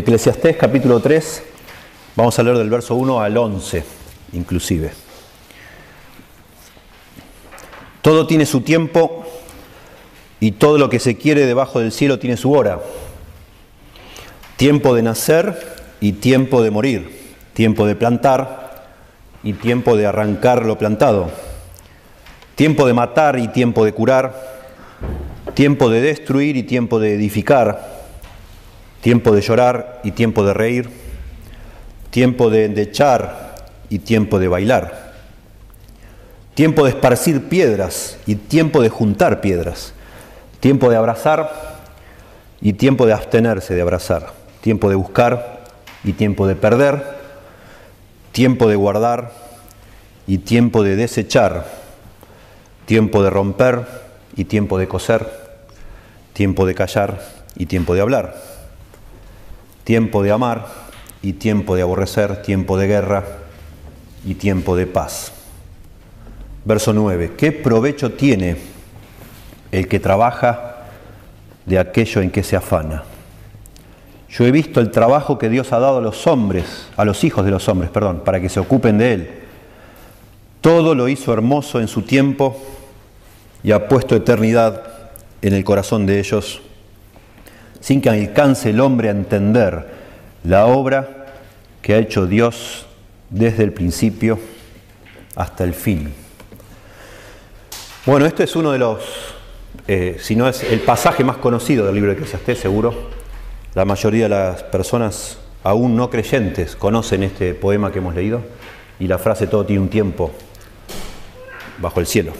Eclesiastés capítulo 3, vamos a leer del verso 1 al 11 inclusive. Todo tiene su tiempo y todo lo que se quiere debajo del cielo tiene su hora. Tiempo de nacer y tiempo de morir. Tiempo de plantar y tiempo de arrancar lo plantado. Tiempo de matar y tiempo de curar. Tiempo de destruir y tiempo de edificar tiempo de llorar y tiempo de reír, tiempo de endechar y tiempo de bailar, tiempo de esparcir piedras y tiempo de juntar piedras, tiempo de abrazar y tiempo de abstenerse de abrazar, tiempo de buscar y tiempo de perder, tiempo de guardar y tiempo de desechar, tiempo de romper y tiempo de coser, tiempo de callar y tiempo de hablar tiempo de amar y tiempo de aborrecer, tiempo de guerra y tiempo de paz. Verso 9. ¿Qué provecho tiene el que trabaja de aquello en que se afana? Yo he visto el trabajo que Dios ha dado a los hombres, a los hijos de los hombres, perdón, para que se ocupen de él. Todo lo hizo hermoso en su tiempo y ha puesto eternidad en el corazón de ellos sin que alcance el hombre a entender la obra que ha hecho Dios desde el principio hasta el fin. Bueno, este es uno de los, eh, si no es el pasaje más conocido del libro de Eclesiastés, seguro. La mayoría de las personas, aún no creyentes, conocen este poema que hemos leído y la frase todo tiene un tiempo bajo el cielo.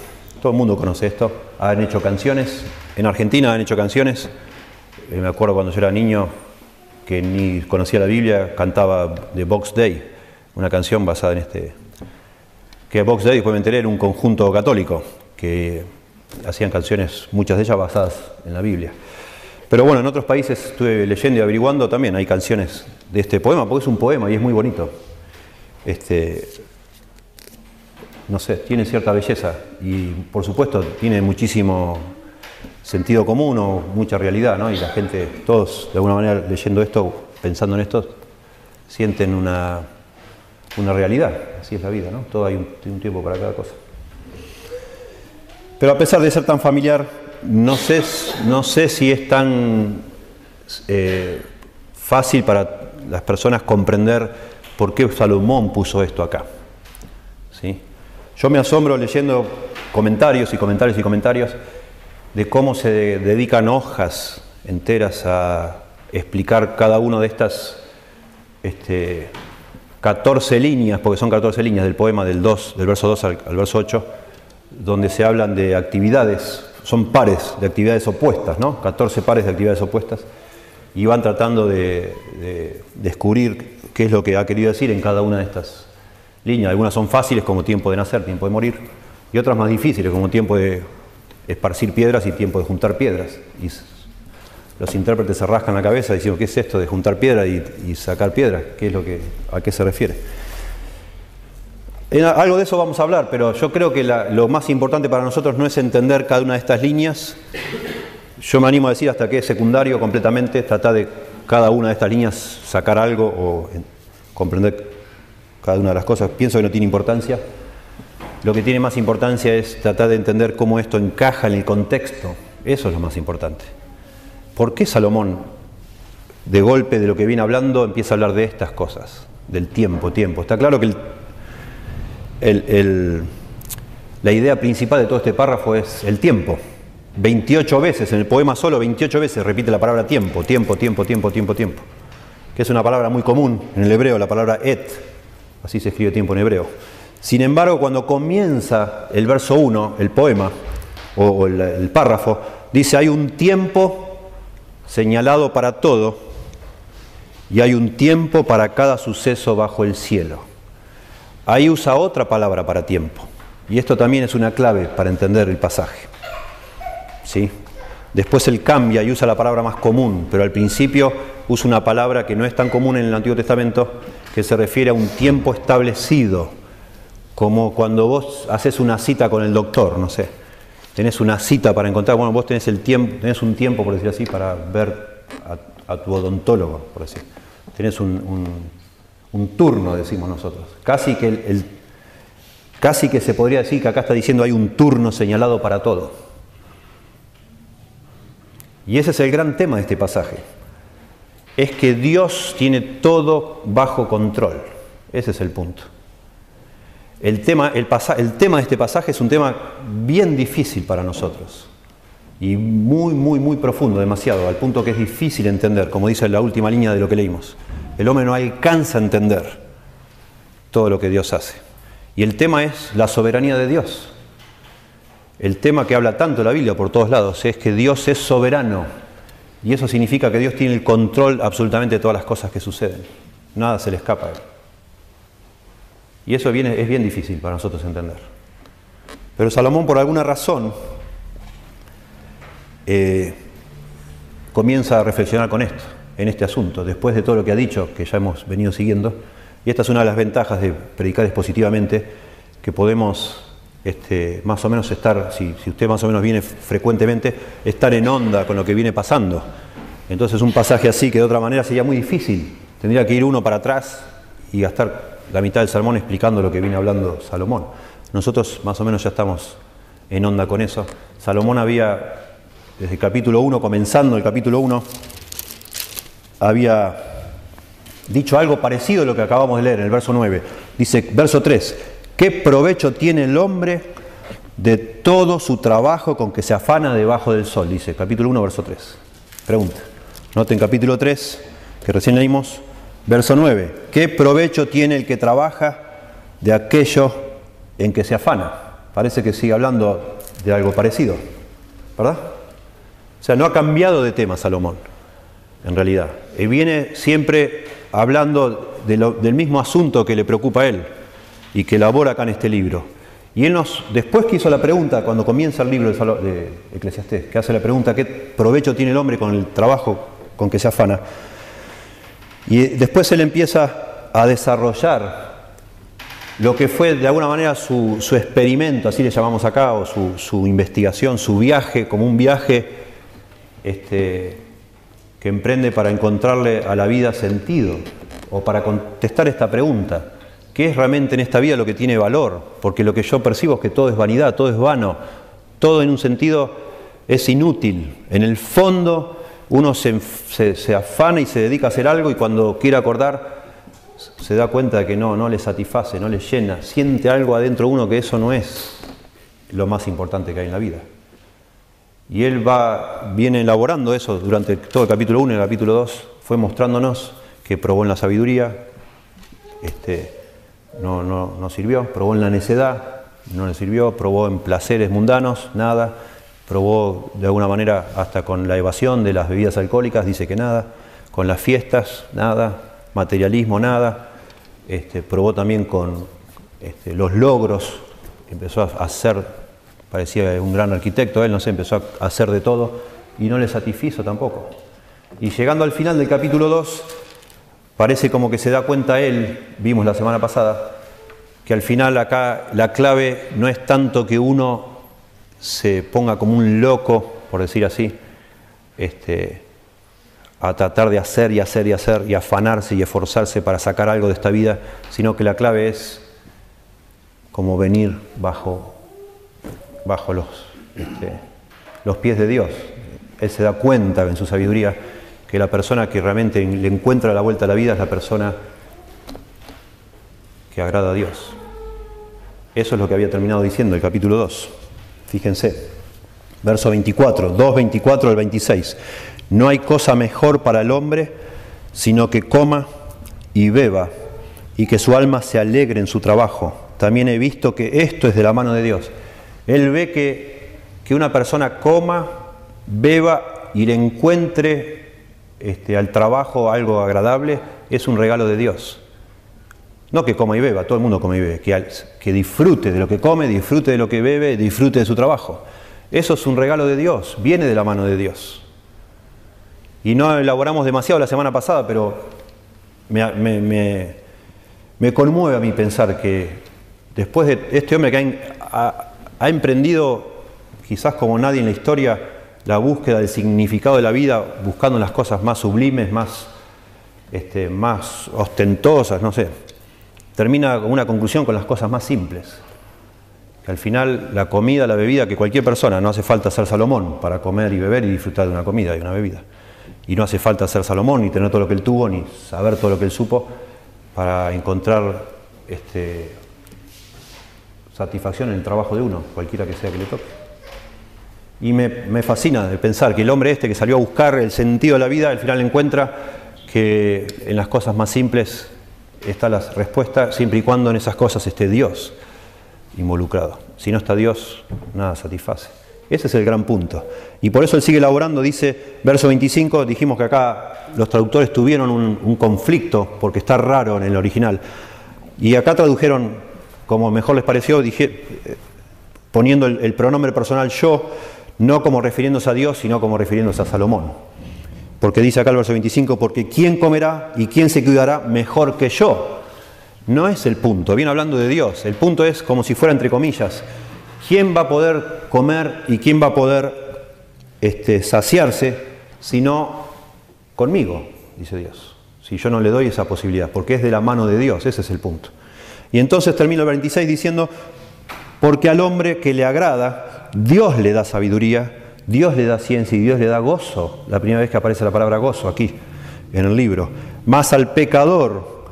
Todo el mundo conoce esto. Han hecho canciones, en Argentina han hecho canciones eh, me acuerdo cuando yo era niño que ni conocía la Biblia, cantaba The Box Day, una canción basada en este. Que Box Day, después me enteré, era un conjunto católico que hacían canciones, muchas de ellas basadas en la Biblia. Pero bueno, en otros países estuve leyendo y averiguando también, hay canciones de este poema, porque es un poema y es muy bonito. Este, no sé, tiene cierta belleza y por supuesto tiene muchísimo sentido común o mucha realidad, ¿no? Y la gente, todos de alguna manera leyendo esto, pensando en esto, sienten una, una realidad, así es la vida, ¿no? Todo hay un, tiempo para cada cosa. Pero a pesar de ser tan familiar, no sé, no sé si es tan eh, fácil para las personas comprender por qué Salomón puso esto acá. ¿sí? Yo me asombro leyendo comentarios y comentarios y comentarios de cómo se dedican hojas enteras a explicar cada una de estas este, 14 líneas, porque son 14 líneas del poema del 2, del verso 2 al, verso 8, donde se hablan de actividades, son pares de actividades opuestas, ¿no? 14 pares de actividades opuestas, y van tratando de, de descubrir qué es lo que ha querido decir en cada una de estas líneas. Algunas son fáciles como tiempo de nacer, tiempo de morir, y otras más difíciles como tiempo de esparcir piedras y tiempo de juntar piedras. Y los intérpretes se rascan la cabeza diciendo, ¿qué es esto de juntar piedra y, sacar piedras? ¿Qué es lo que, ¿A qué se refiere? algo de eso vamos a hablar, pero yo creo que lo más importante para nosotros no es entender cada una de estas líneas. Yo me animo a decir hasta que es secundario completamente, tratar de cada una de estas líneas sacar algo o comprender cada una de las cosas. Pienso que no tiene importancia. Lo que tiene más importancia es tratar de entender cómo esto encaja en el contexto. Eso es lo más importante. ¿Por qué Salomón, de golpe de lo que viene hablando, empieza a hablar de estas cosas? Del tiempo, tiempo. Está claro que la idea principal de todo este párrafo es el tiempo. 28 veces, en el poema solo 28 veces repite la palabra tiempo, tiempo, tiempo, tiempo, tiempo, tiempo. Que es una palabra muy común en el hebreo, la palabra et. Así se escribe tiempo en hebreo. Sin embargo, cuando comienza el verso 1, el poema o el, párrafo, dice hay un tiempo señalado para todo y hay un tiempo para cada suceso bajo el cielo. Ahí usa otra palabra para tiempo. Y esto también es una clave para entender el pasaje. ¿Sí? Después él cambia y usa la palabra más común, pero al principio usa una palabra que no es tan común en el Antiguo Testamento, que se refiere a un tiempo establecido como cuando vos haces una cita con el doctor, no sé, tenés una cita para encontrar, bueno, vos tenés, el tiempo, tenés un tiempo, por decir así, para ver a, tu odontólogo, por decir. tenés un, turno, decimos nosotros. Casi que, casi que se podría decir que acá está diciendo hay un turno señalado para todo. Y ese es el gran tema de este pasaje. Es que Dios tiene todo bajo control. Ese es el punto. El tema, el, tema de este pasaje es un tema bien difícil para nosotros y muy, muy, muy profundo, demasiado, al punto que es difícil entender, como dice la última línea de lo que leímos. El hombre no alcanza a entender todo lo que Dios hace. Y el tema es la soberanía de Dios. El tema que habla tanto la Biblia por todos lados es que Dios es soberano. Y eso significa que Dios tiene el control absolutamente de todas las cosas que suceden. Nada se le escapa a Él. Y eso es bien difícil para nosotros entender. Pero Salomón, por alguna razón, eh, comienza a reflexionar con esto, en este asunto, después de todo lo que ha dicho, que ya hemos venido siguiendo. Y esta es una de las ventajas de predicar expositivamente, que podemos este, más o menos estar, si, si, usted más o menos viene frecuentemente, estar en onda con lo que viene pasando. Entonces un pasaje así que de otra manera sería muy difícil. Tendría que ir uno para atrás y gastar la mitad del sermón explicando lo que viene hablando Salomón. Nosotros más o menos ya estamos en onda con eso. Salomón había, desde el capítulo 1, comenzando el capítulo 1, había dicho algo parecido a lo que acabamos de leer en el verso 9. Dice, verso 3, ¿qué provecho tiene el hombre de todo su trabajo con que se afana debajo del sol? Dice, capítulo 1, verso 3. Pregunta. Noten capítulo 3, que recién leímos, Verso 9. ¿Qué provecho tiene el que trabaja de aquello en que se afana? Parece que sigue hablando de algo parecido, ¿verdad? O sea, no ha cambiado de tema Salomón, en realidad. Y viene siempre hablando del mismo asunto que le preocupa a él y que elabora acá en este libro. Y él nos, después que hizo la pregunta, cuando comienza el libro de, de Eclesiastés, que hace la pregunta, ¿qué provecho tiene el hombre con el trabajo con que se afana? Y después él empieza a desarrollar lo que fue de alguna manera su, experimento, así le llamamos acá, o su, investigación, su viaje, como un viaje este, que emprende para encontrarle a la vida sentido, o para contestar esta pregunta. ¿Qué es realmente en esta vida lo que tiene valor? Porque lo que yo percibo es que todo es vanidad, todo es vano, todo en un sentido es inútil. En el fondo uno se, afana y se dedica a hacer algo y cuando quiere acordar se da cuenta de que no, no le satisface, no le llena, siente algo adentro de uno que eso no es lo más importante que hay en la vida. Y él va, viene elaborando eso durante todo el capítulo 1 y el capítulo 2, fue mostrándonos que probó en la sabiduría, este, no, no, no sirvió, probó en la necedad, no le sirvió, probó en placeres mundanos, nada, probó de alguna manera hasta con la evasión de las bebidas alcohólicas, dice que nada, con las fiestas, nada, materialismo, nada, este, probó también con este, los logros, empezó a hacer, parecía un gran arquitecto, él no sé, empezó a hacer de todo y no le satisfizo tampoco. Y llegando al final del capítulo 2, parece como que se da cuenta él, vimos la semana pasada, que al final acá la clave no es tanto que uno se ponga como un loco, por decir así, este, a tratar de hacer y hacer y hacer y afanarse y esforzarse para sacar algo de esta vida, sino que la clave es como venir bajo, bajo los, este, los pies de Dios. Él se da cuenta en su sabiduría que la persona que realmente le encuentra la vuelta a la vida es la persona que agrada a Dios. Eso es lo que había terminado diciendo el capítulo 2. Fíjense, verso 24, 2, 24 al 26. No hay cosa mejor para el hombre sino que coma y beba y que su alma se alegre en su trabajo. También he visto que esto es de la mano de Dios. Él ve que, que una persona coma, beba y le encuentre este, al trabajo algo agradable, es un regalo de Dios. No que coma y beba, todo el mundo come y bebe, que, que disfrute de lo que come, disfrute de lo que bebe, disfrute de su trabajo. Eso es un regalo de Dios, viene de la mano de Dios. Y no elaboramos demasiado la semana pasada, pero me, conmueve a mí pensar que después de este hombre que ha, ha emprendido, quizás como nadie en la historia, la búsqueda del significado de la vida, buscando las cosas más sublimes, más este, más ostentosas, no sé. Termina con una conclusión con las cosas más simples. Que al final la comida, la bebida, que cualquier persona, no hace falta ser Salomón para comer y beber y disfrutar de una comida y una bebida. Y no hace falta ser Salomón, ni tener todo lo que él tuvo, ni saber todo lo que él supo, para encontrar este, satisfacción en el trabajo de uno, cualquiera que sea que le toque. Y me, me fascina de pensar que el hombre este que salió a buscar el sentido de la vida, al final encuentra que en las cosas más simples está la respuesta, siempre y cuando en esas cosas esté Dios involucrado. Si no está Dios, nada satisface. Ese es el gran punto. Y por eso él sigue elaborando, dice, verso 25, dijimos que acá los traductores tuvieron un, conflicto, porque está raro en el original. Y acá tradujeron, como mejor les pareció, eh, poniendo el, el pronombre personal yo, no como refiriéndose a Dios, sino como refiriéndose a Salomón. Porque dice acá el verso 25, porque ¿quién comerá y quién se cuidará mejor que yo? No es el punto, viene hablando de Dios. El punto es como si fuera entre comillas. ¿Quién va a poder comer y quién va a poder este, saciarse si no conmigo? Dice Dios. Si yo no le doy esa posibilidad, porque es de la mano de Dios, ese es el punto. Y entonces termino el 26 diciendo, porque al hombre que le agrada, Dios le da sabiduría Dios le da ciencia y Dios le da gozo. La primera vez que aparece la palabra gozo aquí en el libro. Más al pecador,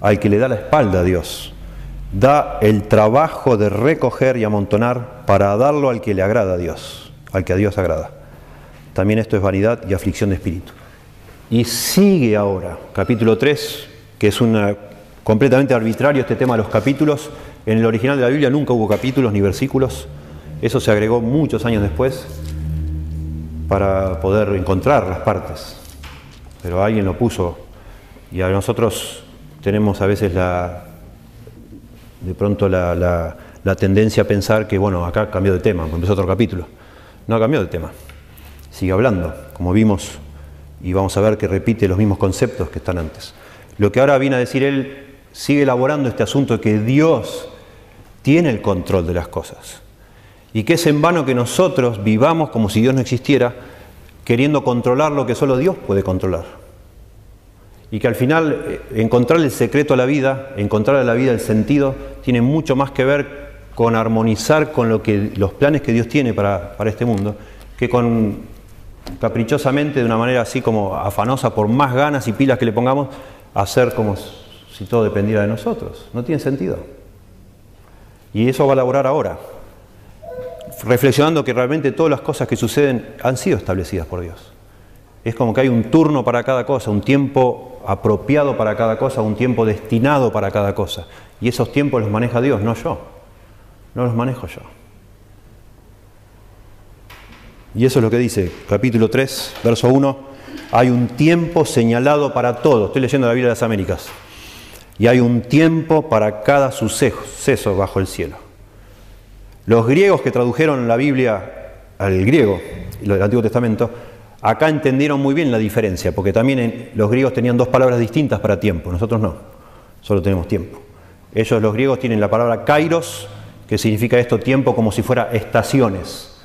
al que le da la espalda a Dios, da el trabajo de recoger y amontonar para darlo al que le agrada a Dios, al que a Dios agrada. También esto es vanidad y aflicción de espíritu. Y sigue ahora, capítulo 3, que es una, completamente arbitrario este tema de los capítulos. En el original de la Biblia nunca hubo capítulos ni versículos. Eso se agregó muchos años después para poder encontrar las partes. Pero alguien lo puso y a nosotros tenemos a veces la, de pronto la, tendencia a pensar que, bueno, acá cambió de tema, empezó otro capítulo. No ha cambiado de tema, sigue hablando, como vimos, y vamos a ver que repite los mismos conceptos que están antes. Lo que ahora viene a decir él, sigue elaborando este asunto de que Dios tiene el control de las cosas y que es en vano que nosotros vivamos como si Dios no existiera, queriendo controlar lo que solo Dios puede controlar. Y que al final eh, encontrar el secreto a la vida, encontrar a la vida el sentido, tiene mucho más que ver con armonizar con lo que, los planes que Dios tiene para, para este mundo, que con caprichosamente, de una manera así como afanosa, por más ganas y pilas que le pongamos, hacer como si todo dependiera de nosotros. No tiene sentido. Y eso va a elaborar ahora reflexionando que realmente todas las cosas que suceden han sido establecidas por Dios. Es como que hay un turno para cada cosa, un tiempo apropiado para cada cosa, un tiempo destinado para cada cosa. Y esos tiempos los maneja Dios, no yo. No los manejo yo. Y eso es lo que dice capítulo 3, verso 1. Hay un tiempo señalado para todo. Estoy leyendo la Biblia de las Américas. Y hay un tiempo para cada suceso bajo el cielo. Los griegos que tradujeron la Biblia al griego, del Antiguo Testamento, acá entendieron muy bien la diferencia, porque también los griegos tenían dos palabras distintas para tiempo, nosotros no, solo tenemos tiempo. Ellos, los griegos, tienen la palabra kairos, que significa esto, tiempo como si fuera estaciones.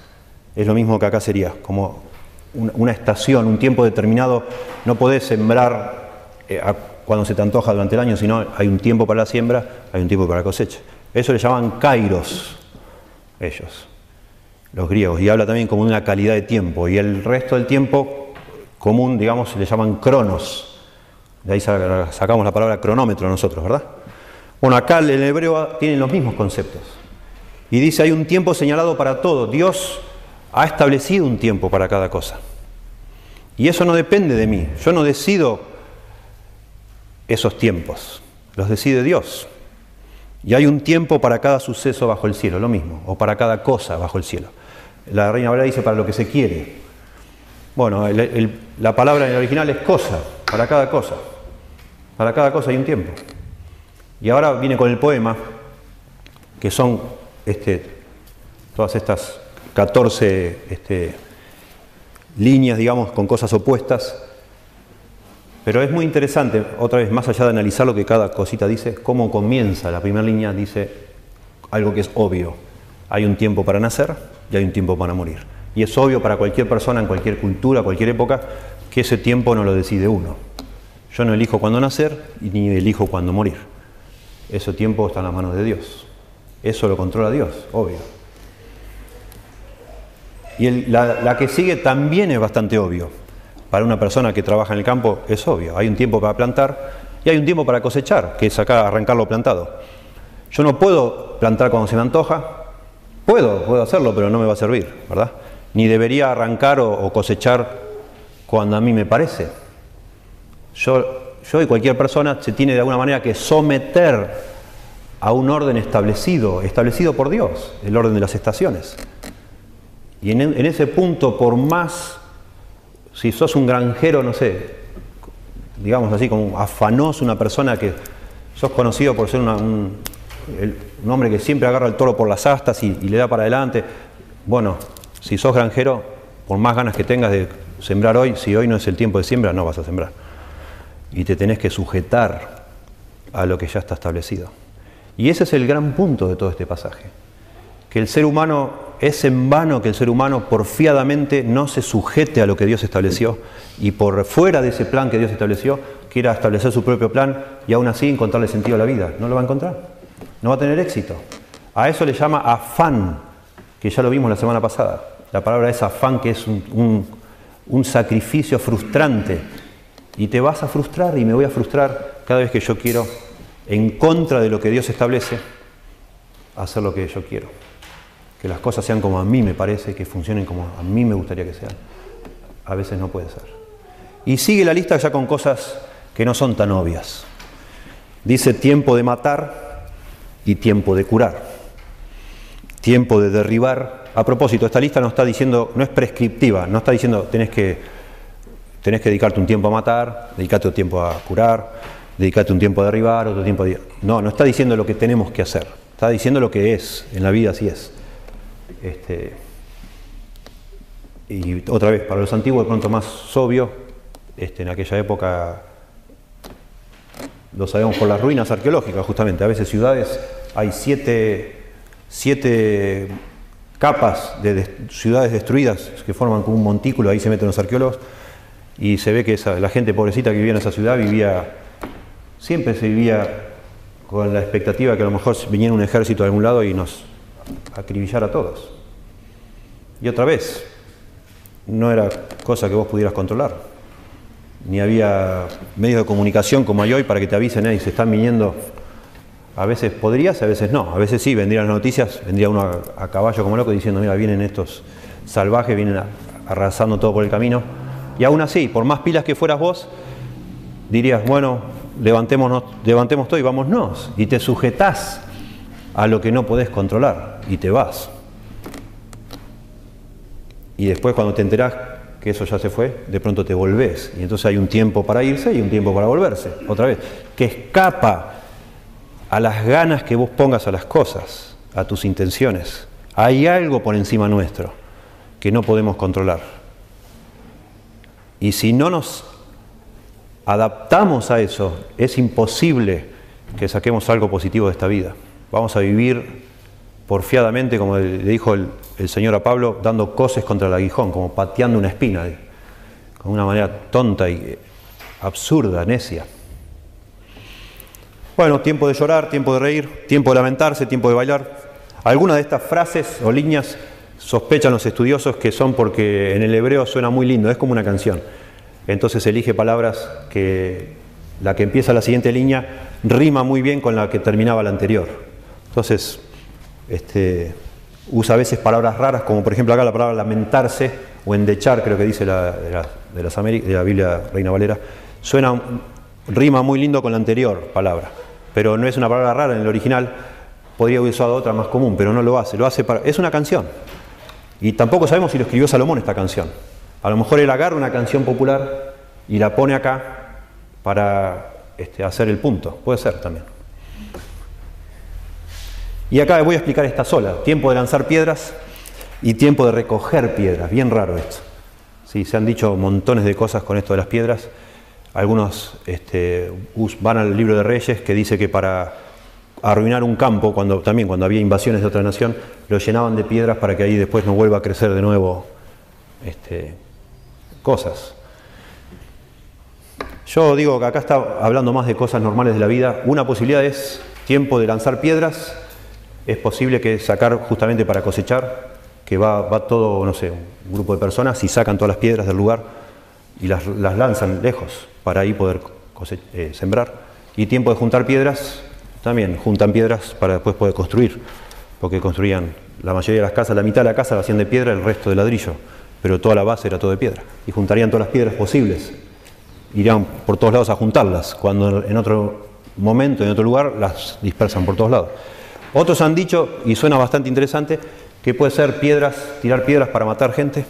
Es lo mismo que acá sería, como una estación, un tiempo determinado. No podés sembrar eh, cuando se te antoja durante el año, sino hay un tiempo para la siembra, hay un tiempo para la cosecha. Eso le llaman kairos ellos, los griegos, y habla también como de una calidad de tiempo, y el resto del tiempo común, digamos, le llaman cronos. De ahí sacamos la palabra cronómetro nosotros, ¿verdad? Bueno, acá el hebreo tiene los mismos conceptos. Y dice, hay un tiempo señalado para todo. Dios ha establecido un tiempo para cada cosa. Y eso no depende de mí. Yo no decido esos tiempos. Los decide Dios. Y hay un tiempo para cada suceso bajo el cielo, lo mismo, o para cada cosa bajo el cielo. La Reina Valera dice para lo que se quiere. Bueno, la palabra en el original es cosa, para cada cosa. Para cada cosa hay un tiempo. Y ahora viene con el poema, que son este, todas estas 14 este, líneas, digamos, con cosas opuestas, pero es muy interesante, otra vez, más allá de analizar lo que cada cosita dice, cómo comienza. La primera línea dice algo que es obvio. Hay un tiempo para nacer y hay un tiempo para morir. Y es obvio para cualquier persona, en cualquier cultura, cualquier época, que ese tiempo no lo decide uno. Yo no elijo cuándo nacer y ni elijo cuándo morir. Ese tiempo está en las manos de Dios. Eso lo controla Dios, obvio. Y la, la que sigue también es bastante obvio. Para una persona que trabaja en el campo es obvio. Hay un tiempo para plantar y hay un tiempo para cosechar, que es acá arrancar lo plantado. Yo no puedo plantar cuando se me antoja. Puedo, puedo hacerlo, pero no me va a servir, ¿verdad? Ni debería arrancar o, cosechar cuando a mí me parece. Yo, yo y cualquier persona se tiene de alguna manera que someter a un orden establecido, establecido por Dios, el orden de las estaciones. Y en, en ese punto, por más, si sos un granjero, no sé, digamos así, como afanoso, una persona que sos conocido por ser un, hombre que siempre agarra el toro por las astas y, le da para adelante. Bueno, si sos granjero, por más ganas que tengas de sembrar hoy, si hoy no es el tiempo de siembra, no vas a sembrar. Y te tenés que sujetar a lo que ya está establecido. Y ese es el gran punto de todo este pasaje. Que el ser humano es en vano que el ser humano porfiadamente no se sujete a lo que Dios estableció y por fuera de ese plan que Dios estableció quiera establecer su propio plan y aún así encontrarle sentido a la vida. No lo va a encontrar. No va a tener éxito. A eso le llama afán, que ya lo vimos la semana pasada. La palabra es afán, que es un, un sacrificio frustrante. Y te vas a frustrar y me voy a frustrar cada vez que yo quiero, en contra de lo que Dios establece, hacer lo que yo quiero que las cosas sean como a mí me parece, que funcionen como a mí me gustaría que sean. A veces no puede ser. Y sigue la lista ya con cosas que no son tan obvias. Dice tiempo de matar y tiempo de curar. Tiempo de derribar. A propósito, esta lista no está diciendo, no es prescriptiva, no está diciendo tenés que, tenés que dedicarte un tiempo a matar, dedicarte un tiempo a curar, dedicarte un tiempo a derribar, otro tiempo a... No, no está diciendo lo que tenemos que hacer, está diciendo lo que es, en la vida así es. Este, y otra vez, para los antiguos de pronto más obvio, este, en aquella época lo sabemos por las ruinas arqueológicas, justamente. A veces ciudades, hay siete, siete capas de, ciudades destruidas que forman como un montículo, ahí se meten los arqueólogos, y se ve que la gente pobrecita que vivía en esa ciudad vivía, siempre se vivía con la expectativa que a lo mejor viniera un ejército de algún lado y nos acribillar a todos. Y otra vez, no era cosa que vos pudieras controlar. Ni había medios de comunicación como hay hoy para que te avisen, y se están viniendo. A veces podrías, a veces no. A veces sí, vendrían las noticias, vendría uno a, caballo como loco diciendo, mira, vienen estos salvajes, vienen arrasando todo por el camino. Y aún así, por más pilas que fueras vos, dirías, bueno, levantémonos, levantemos todo y vámonos. Y te sujetás a lo que no podés controlar y te vas. Y después cuando te enterás que eso ya se fue, de pronto te volvés. Y entonces hay un tiempo para irse y un tiempo para volverse. Otra vez, que escapa a las ganas que vos pongas a las cosas, a tus intenciones. Hay algo por encima nuestro que no podemos controlar. Y si no nos adaptamos a eso, es imposible que saquemos algo positivo de esta vida. Vamos a vivir porfiadamente, como le dijo el, Señor a Pablo, dando coces contra el aguijón, como pateando una espina, con una manera tonta y absurda, necia. Bueno, tiempo de llorar, tiempo de reír, tiempo de lamentarse, tiempo de bailar. Algunas de estas frases o líneas sospechan los estudiosos que son porque en el hebreo suena muy lindo, es como una canción. Entonces elige palabras que la que empieza la siguiente línea rima muy bien con la que terminaba la anterior. Entonces, este, usa a veces palabras raras, como por ejemplo acá la palabra lamentarse o endechar, creo que dice la, de, la, de, las de la Biblia Reina Valera, suena, rima muy lindo con la anterior palabra, pero no es una palabra rara en el original, podría haber usado otra más común, pero no lo hace, lo hace para, es una canción. Y tampoco sabemos si lo escribió Salomón esta canción. A lo mejor él agarra una canción popular y la pone acá para este, hacer el punto, puede ser también. Y acá voy a explicar esta sola, tiempo de lanzar piedras y tiempo de recoger piedras, bien raro esto. Sí, se han dicho montones de cosas con esto de las piedras. Algunos este, van al libro de Reyes que dice que para arruinar un campo, cuando, también cuando había invasiones de otra nación, lo llenaban de piedras para que ahí después no vuelva a crecer de nuevo este, cosas. Yo digo que acá está hablando más de cosas normales de la vida. Una posibilidad es tiempo de lanzar piedras. Es posible que sacar justamente para cosechar, que va, va todo, no sé, un grupo de personas y sacan todas las piedras del lugar y las, lanzan lejos para ahí poder eh, sembrar. Y tiempo de juntar piedras, también juntan piedras para después poder construir, porque construían la mayoría de las casas, la mitad de la casa la hacían de piedra, el resto de ladrillo, pero toda la base era todo de piedra. Y juntarían todas las piedras posibles, irían por todos lados a juntarlas, cuando en otro momento, en otro lugar, las dispersan por todos lados. Otros han dicho, y suena bastante interesante, que puede ser piedras, tirar piedras para matar gente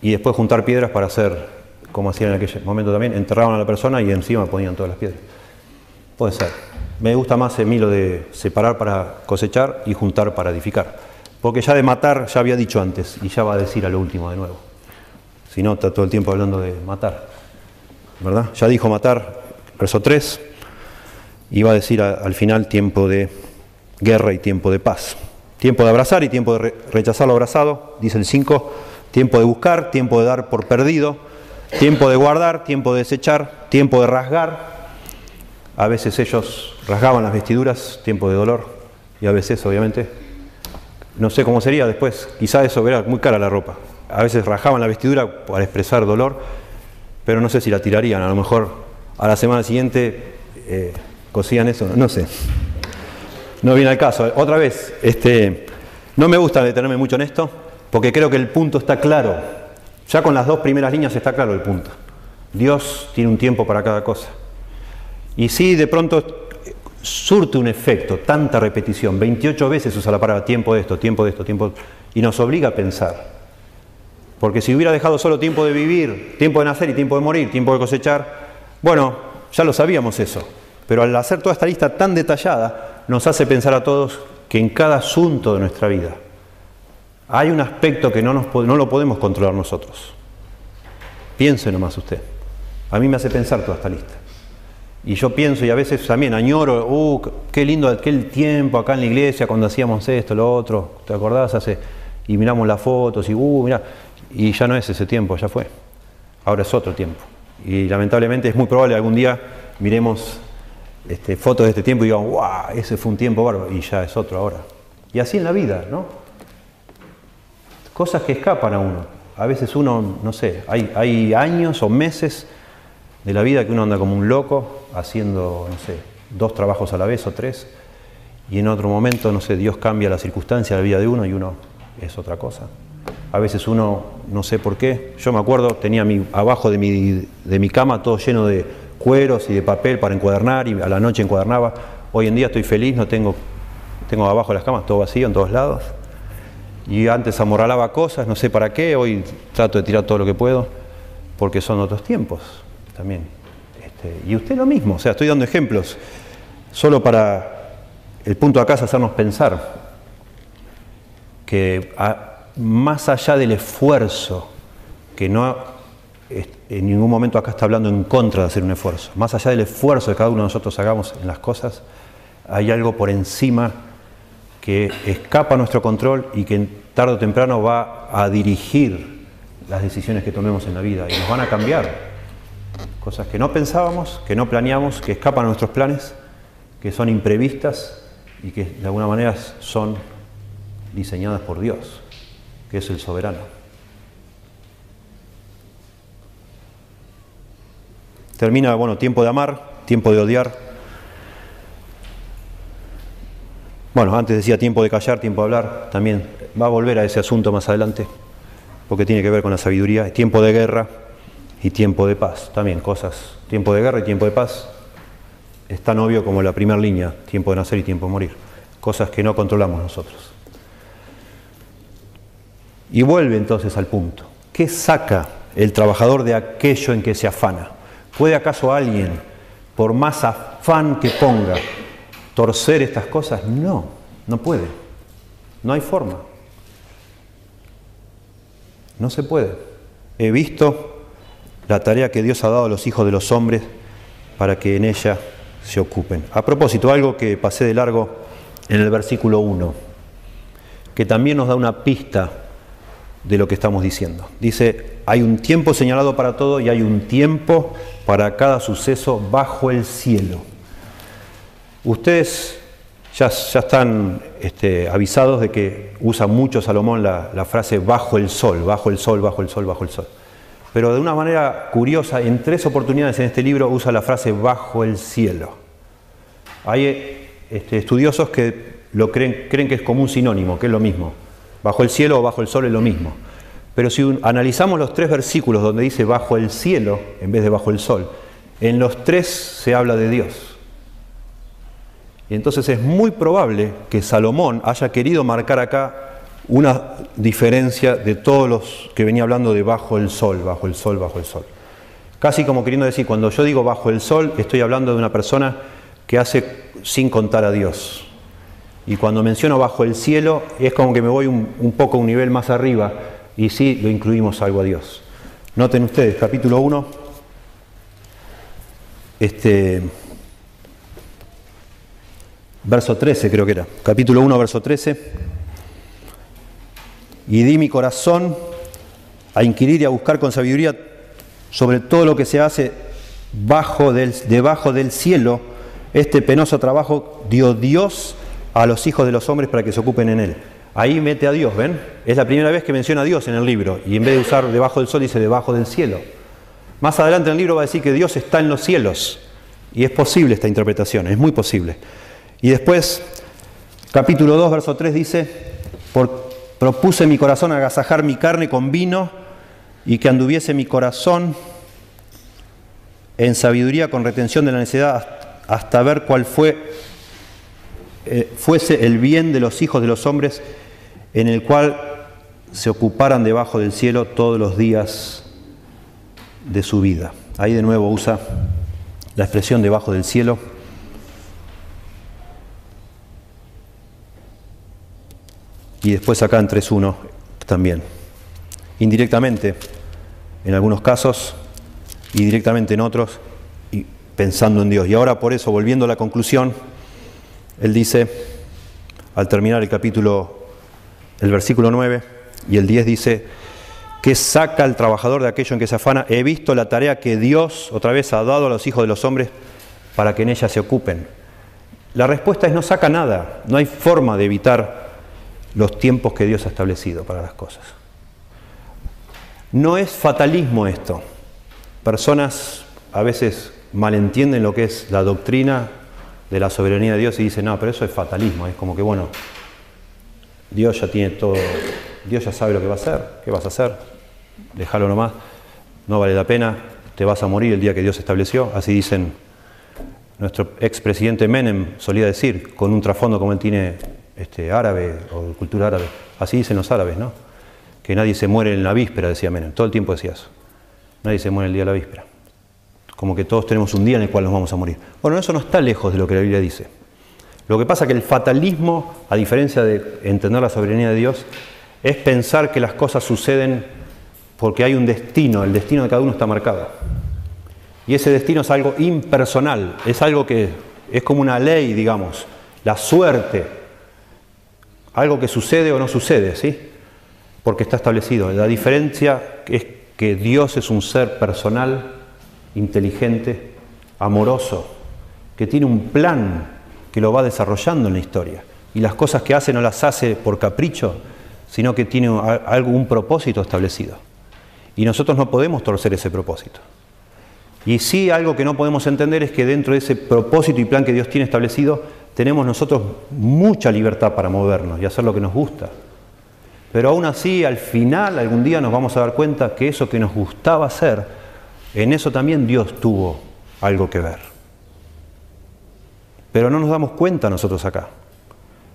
y después juntar piedras para hacer, como hacían en aquel momento también, enterraban a la persona y encima ponían todas las piedras. Puede ser. Me gusta más a mí lo de separar para cosechar y juntar para edificar. Porque ya de matar ya había dicho antes y ya va a decir a lo último de nuevo. Si no, está todo el tiempo hablando de matar. ¿Verdad? Ya dijo matar, verso 3, y va a decir al final tiempo de guerra y tiempo de paz. Tiempo de abrazar y tiempo de rechazar lo abrazado, dice el 5 Tiempo de buscar, tiempo de dar por perdido, tiempo de guardar, tiempo de desechar, tiempo de rasgar. A veces ellos rasgaban las vestiduras, tiempo de dolor, y a veces, obviamente, no sé cómo sería después, quizá eso era muy cara la ropa. A veces rasgaban la vestidura para expresar dolor, pero no sé si la tirarían, a lo mejor a la semana siguiente eh, cosían eso, no sé. No viene al caso. Otra vez, este, no me gusta detenerme mucho en esto, porque creo que el punto está claro. Ya con las dos primeras líneas está claro el punto. Dios tiene un tiempo para cada cosa. Y si de pronto surte un efecto, tanta repetición, 28 veces usa la palabra tiempo de esto, tiempo de esto, tiempo y nos obliga a pensar. Porque si hubiera dejado solo tiempo de vivir, tiempo de nacer y tiempo de morir, tiempo de cosechar, bueno, ya lo sabíamos eso. Pero al hacer toda esta lista tan detallada, nos hace pensar a todos que en cada asunto de nuestra vida, hay un aspecto que no, no lo podemos controlar nosotros. Piense nomás usted. A mí me hace pensar toda esta lista. Y yo pienso y a veces también añoro, uh, qué lindo aquel tiempo acá en la iglesia cuando hacíamos esto, lo otro, ¿te acordás? Y miramos las fotos y, uh, mira, y ya no es ese tiempo, ya fue. Ahora es otro tiempo. Y lamentablemente es muy probable algún día miremos este, fotos de este tiempo y digamos, wow, ese fue un tiempo bárbaro, y ya es otro ahora. Y así en la vida, ¿no? cosas que escapan a uno. A veces uno, no sé, hay, hay años o meses de la vida que uno anda como un loco haciendo, no sé, dos trabajos a la vez o tres, y en otro momento, no sé, Dios cambia la circunstancia de la vida de uno y uno es otra cosa. A veces uno, no sé por qué, yo me acuerdo, tenía mi, abajo de mi, de mi cama todo lleno de cueros y de papel para encuadernar y a la noche encuadernaba. Hoy en día estoy feliz, no tengo, tengo abajo las camas todo vacío en todos lados. Y antes amorralaba cosas, no sé para qué, hoy trato de tirar todo lo que puedo, porque son otros tiempos también. Este, y usted lo mismo, o sea, estoy dando ejemplos, solo para el punto acá es hacernos pensar que más allá del esfuerzo, que no en ningún momento acá está hablando en contra de hacer un esfuerzo, más allá del esfuerzo que cada uno de nosotros hagamos en las cosas, hay algo por encima que escapa a nuestro control y que tarde o temprano va a dirigir las decisiones que tomemos en la vida y nos van a cambiar. Cosas que no pensábamos, que no planeamos, que escapan a nuestros planes, que son imprevistas y que de alguna manera son diseñadas por Dios, que es el soberano. Termina, bueno, tiempo de amar, tiempo de odiar, Bueno, antes decía tiempo de callar, tiempo de hablar, también va a volver a ese asunto más adelante, porque tiene que ver con la sabiduría, tiempo de guerra y tiempo de paz, también cosas, tiempo de guerra y tiempo de paz, es tan obvio como la primera línea, tiempo de nacer y tiempo de morir, cosas que no controlamos nosotros. Y vuelve entonces al punto, ¿qué saca el trabajador de aquello en que se afana? ¿Puede acaso alguien, por más afán que ponga, torcer estas cosas? No, no puede. No hay forma. No se puede. He visto la tarea que Dios ha dado a los hijos de los hombres para que en ella se ocupen. A propósito, algo que pasé de largo en el versículo 1, que también nos da una pista de lo que estamos diciendo. Dice, hay un tiempo señalado para todo y hay un tiempo para cada suceso bajo el cielo. Ustedes ya, ya están este, avisados de que usa mucho Salomón la, frase bajo el sol, bajo el sol, bajo el sol, bajo el sol. Pero de una manera curiosa, en tres oportunidades en este libro usa la frase bajo el cielo. Hay este, estudiosos que lo creen, creen que es como un sinónimo, que es lo mismo. Bajo el cielo o bajo el sol es lo mismo. Pero si analizamos los tres versículos donde dice bajo el cielo en vez de bajo el sol, en los tres se habla de Dios. Y entonces es muy probable que Salomón haya querido marcar acá una diferencia de todos los que venía hablando de bajo el sol, bajo el sol, bajo el sol. Casi como queriendo decir, cuando yo digo bajo el sol, estoy hablando de una persona que hace sin contar a Dios. Y cuando menciono bajo el cielo, es como que me voy un, poco a un nivel más arriba. Y sí lo incluimos algo a Dios. Noten ustedes, capítulo 1, este, verso 13 creo que era, capítulo 1, verso 13, y di mi corazón a inquirir y a buscar con sabiduría sobre todo lo que se hace bajo del, debajo del cielo, este penoso trabajo dio Dios a los hijos de los hombres para que se ocupen en él. Ahí mete a Dios, ¿ven? Es la primera vez que menciona a Dios en el libro y en vez de usar debajo del sol dice debajo del cielo. Más adelante en el libro va a decir que Dios está en los cielos y es posible esta interpretación, es muy posible. Y después, capítulo 2, verso 3 dice, propuse mi corazón agasajar mi carne con vino y que anduviese mi corazón en sabiduría con retención de la necesidad hasta ver cuál fue eh, fuese el bien de los hijos de los hombres en el cual se ocuparan debajo del cielo todos los días de su vida. Ahí de nuevo usa la expresión debajo del cielo. Y después acá en 3.1 también. Indirectamente, en algunos casos, y directamente en otros, y pensando en Dios. Y ahora por eso, volviendo a la conclusión, él dice, al terminar el capítulo, el versículo 9 y el 10 dice, que saca al trabajador de aquello en que se afana? He visto la tarea que Dios otra vez ha dado a los hijos de los hombres para que en ella se ocupen. La respuesta es no saca nada, no hay forma de evitar los tiempos que Dios ha establecido para las cosas. No es fatalismo esto. Personas a veces malentienden lo que es la doctrina de la soberanía de Dios y dice, no, pero eso es fatalismo, es como que, bueno, Dios ya tiene todo, Dios ya sabe lo que va a hacer, ¿qué vas a hacer? Déjalo nomás, no vale la pena, te vas a morir el día que Dios estableció, así dicen nuestro expresidente Menem solía decir, con un trasfondo como él tiene este, árabe o cultura árabe, así dicen los árabes, ¿no? Que nadie se muere en la víspera, decía Menem, todo el tiempo decía eso, nadie se muere el día de la víspera como que todos tenemos un día en el cual nos vamos a morir. Bueno, eso no está lejos de lo que la Biblia dice. Lo que pasa es que el fatalismo, a diferencia de entender la soberanía de Dios, es pensar que las cosas suceden porque hay un destino, el destino de cada uno está marcado. Y ese destino es algo impersonal, es algo que es como una ley, digamos, la suerte, algo que sucede o no sucede, ¿sí? Porque está establecido. La diferencia es que Dios es un ser personal inteligente, amoroso, que tiene un plan que lo va desarrollando en la historia. Y las cosas que hace no las hace por capricho, sino que tiene algún propósito establecido. Y nosotros no podemos torcer ese propósito. Y sí algo que no podemos entender es que dentro de ese propósito y plan que Dios tiene establecido, tenemos nosotros mucha libertad para movernos y hacer lo que nos gusta. Pero aún así, al final, algún día nos vamos a dar cuenta que eso que nos gustaba hacer, en eso también Dios tuvo algo que ver. Pero no nos damos cuenta nosotros acá.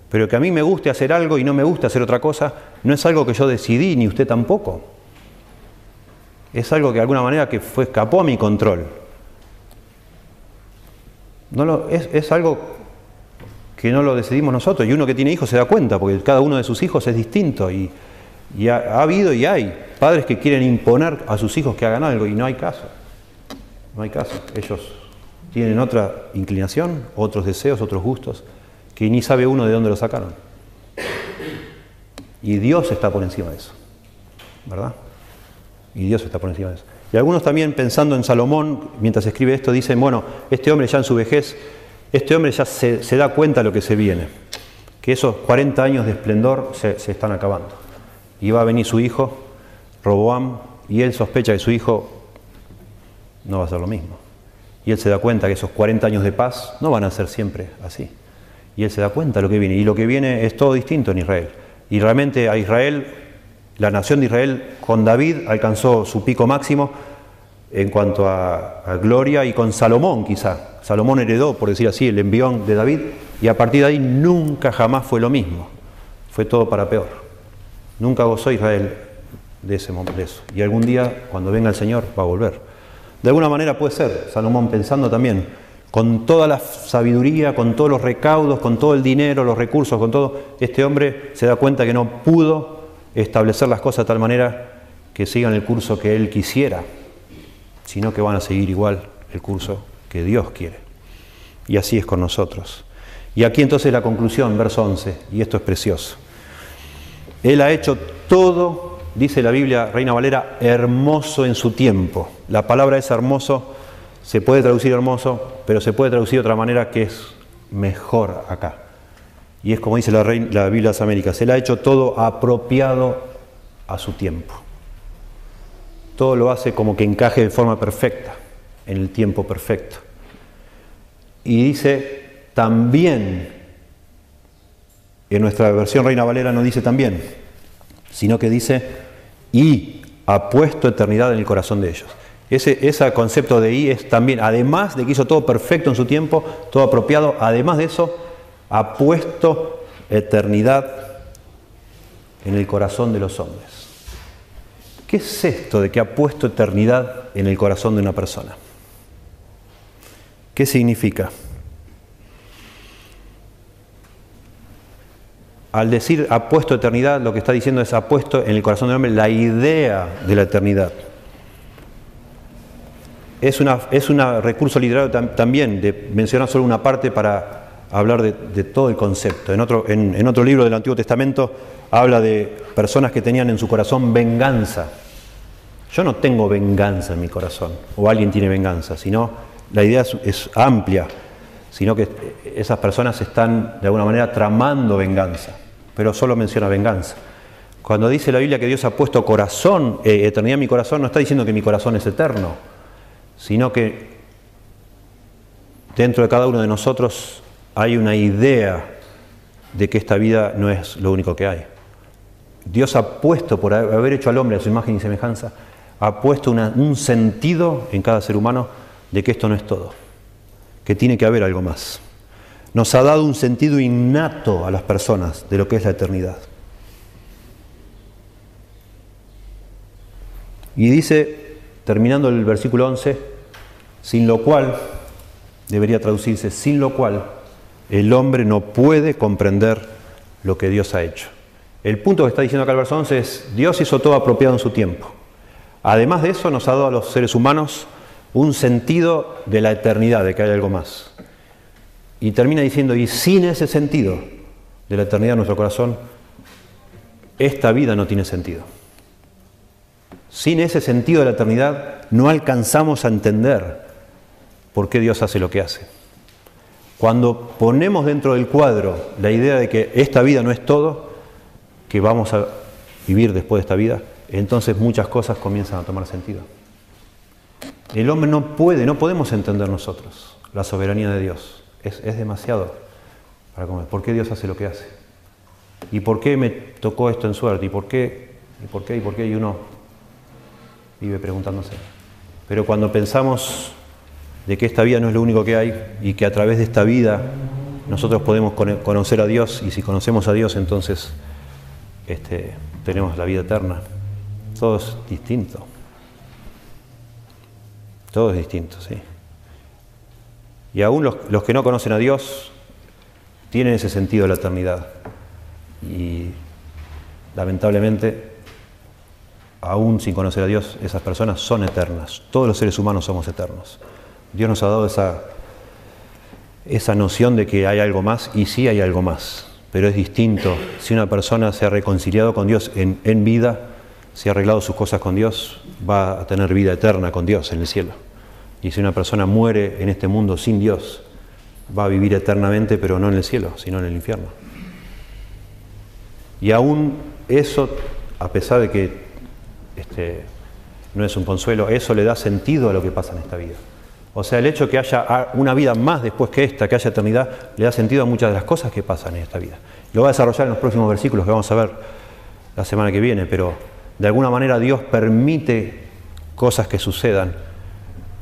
Pero que a mí me guste hacer algo y no me gusta hacer otra cosa, no es algo que yo decidí, ni usted tampoco. Es algo que de alguna manera que fue, escapó a mi control. No es, es algo que no lo decidimos nosotros. Y uno que tiene hijos se da cuenta, porque cada uno de sus hijos es distinto. Y, y ha, habido y hay padres que quieren imponer a sus hijos que hagan algo y no hay caso. No hay caso. Ellos tienen otra inclinación, otros deseos, otros gustos, que ni sabe uno de dónde lo sacaron. Y Dios está por encima de eso. ¿verdad? Y Dios está por encima de eso. Y algunos también pensando en Salomón, mientras escribe esto, dicen, bueno, este hombre ya en su vejez, este hombre ya se, da cuenta de lo que se viene, que esos 40 años de esplendor se, se están acabando. Y va a venir su hijo, Roboam, y él sospecha que su hijo no va a ser lo mismo. Y él se da cuenta que esos 40 años de paz no van a ser siempre así. Y él se da cuenta de lo que viene. Y lo que viene es todo distinto en Israel. Y realmente a Israel, la nación de Israel con David alcanzó su pico máximo en cuanto a, gloria y con Salomón quizá. Salomón heredó, por decir así, el envión de David y a partir de ahí nunca jamás fue lo mismo. Fue todo para peor. Nunca gozó Israel de ese eso. Y algún día, cuando venga el Señor, va a volver. De alguna manera puede ser, Salomón pensando también, con toda la sabiduría, con todos los recaudos, con todo el dinero, los recursos, con todo, este hombre se da cuenta que no pudo establecer las cosas de tal manera que sigan el curso que él quisiera, sino que van a seguir igual el curso que Dios quiere. Y así es con nosotros. Y aquí entonces la conclusión, verso 11, y esto es precioso. Él ha hecho todo dice la Biblia, Reina Valera, hermoso en su tiempo. La palabra es hermoso, se puede traducir hermoso, pero se puede traducir de otra manera que es mejor acá. Y es como dice la, la Biblia de las Américas, Él ha hecho todo apropiado a su tiempo. Todo lo hace como que encaje de forma perfecta, en el tiempo perfecto. Y dice también, en nuestra versión Reina Valera no dice también, sino que dice y ha puesto eternidad en el corazón de ellos. Ese, ese concepto de y es también, además de que hizo todo perfecto en su tiempo, todo apropiado, además de eso, ha puesto eternidad en el corazón de los hombres. ¿Qué es esto de que ha puesto eternidad en el corazón de una persona? ¿Qué significa? Al decir ha puesto eternidad, lo que está diciendo es ha puesto en el corazón del hombre la idea de la eternidad. Es un es recurso literario también de mencionar solo una parte para hablar de, todo el concepto. En otro, en otro libro del Antiguo Testamento habla de personas que tenían en su corazón venganza. Yo no tengo venganza en mi corazón, o alguien tiene venganza, sino la idea es amplia, sino que esas personas están de alguna manera tramando venganza pero solo menciona venganza. Cuando dice la Biblia que Dios ha puesto corazón, eh, eternidad en mi corazón, no está diciendo que mi corazón es eterno, sino que dentro de cada uno de nosotros hay una idea de que esta vida no es lo único que hay. Dios ha puesto, por haber hecho al hombre a su imagen y semejanza, ha puesto un sentido en cada ser humano de que esto no es todo, que tiene que haber algo más nos ha dado un sentido innato a las personas de lo que es la eternidad. Y dice, terminando el versículo 11, sin lo cual, debería traducirse, sin lo cual el hombre no puede comprender lo que Dios ha hecho. El punto que está diciendo acá el verso 11 es, Dios hizo todo apropiado en su tiempo. Además de eso, nos ha dado a los seres humanos un sentido de la eternidad, de que hay algo más. Y termina diciendo, y sin ese sentido de la eternidad en nuestro corazón, esta vida no tiene sentido. Sin ese sentido de la eternidad no alcanzamos a entender por qué Dios hace lo que hace. Cuando ponemos dentro del cuadro la idea de que esta vida no es todo, que vamos a vivir después de esta vida, entonces muchas cosas comienzan a tomar sentido. El hombre no puede, no podemos entender nosotros la soberanía de Dios es, demasiado para comer. ¿Por qué Dios hace lo que hace? ¿Y por qué me tocó esto en suerte? ¿Y por qué? ¿Y por qué? ¿Y por qué? Y uno vive preguntándose. Pero cuando pensamos de que esta vida no es lo único que hay y que a través de esta vida nosotros podemos conocer a Dios y si conocemos a Dios entonces este, tenemos la vida eterna. Todo es distinto. Todo es distinto, sí. Y aún los, que no conocen a Dios tienen ese sentido de la eternidad. Y lamentablemente, aún sin conocer a Dios, esas personas son eternas. Todos los seres humanos somos eternos. Dios nos ha dado esa, esa noción de que hay algo más y sí hay algo más, pero es distinto si una persona se ha reconciliado con Dios en, en vida, si ha arreglado sus cosas con Dios, va a tener vida eterna con Dios en el cielo. Y si una persona muere en este mundo sin Dios, va a vivir eternamente, pero no en el cielo, sino en el infierno. Y aún eso, a pesar de que este, no es un consuelo, eso le da sentido a lo que pasa en esta vida. O sea, el hecho de que haya una vida más después que esta, que haya eternidad, le da sentido a muchas de las cosas que pasan en esta vida. Lo va a desarrollar en los próximos versículos que vamos a ver la semana que viene, pero de alguna manera Dios permite cosas que sucedan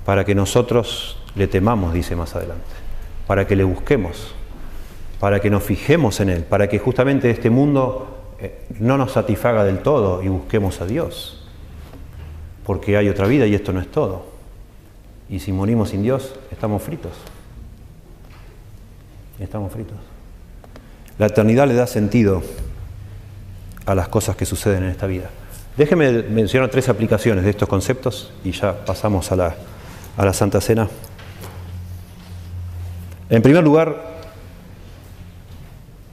para que nosotros le temamos, dice más adelante, para que le busquemos, para que nos fijemos en Él, para que justamente este mundo eh, no nos satisfaga del todo y busquemos a Dios, porque hay otra vida y esto no es todo. Y si morimos sin Dios, estamos fritos. Estamos fritos. La eternidad le da sentido a las cosas que suceden en esta vida. Déjeme mencionar tres aplicaciones de estos conceptos y ya pasamos a la, a la Santa Cena. En primer lugar,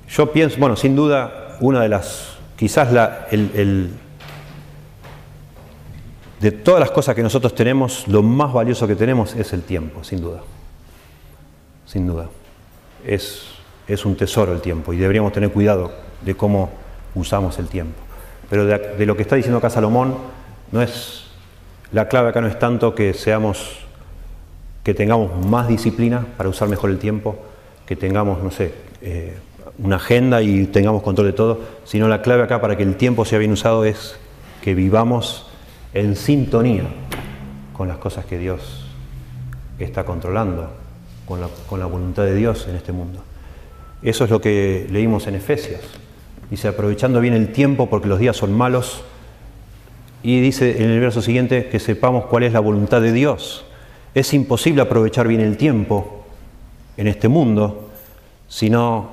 yo pienso, bueno, sin duda, una de las, quizás la, el, de todas las cosas que nosotros tenemos, lo más valioso que tenemos es el tiempo, sin duda. Sin duda. Es, es un tesoro el tiempo y deberíamos tener cuidado de cómo usamos el tiempo. Pero de, lo que está diciendo acá Salomón, no es, la clave acá no es tanto que seamos, que tengamos más disciplina para usar mejor el tiempo, que tengamos, no sé, eh, una agenda y tengamos control de todo, sino la clave acá para que el tiempo sea bien usado es que vivamos en sintonía con las cosas que Dios está controlando, con la, con la, voluntad de Dios en este mundo. Eso es lo que leímos en Efesios. Dice, aprovechando bien el tiempo porque los días son malos. Y dice en el verso siguiente que sepamos cuál es la voluntad de Dios. Es imposible aprovechar bien el tiempo en este mundo si no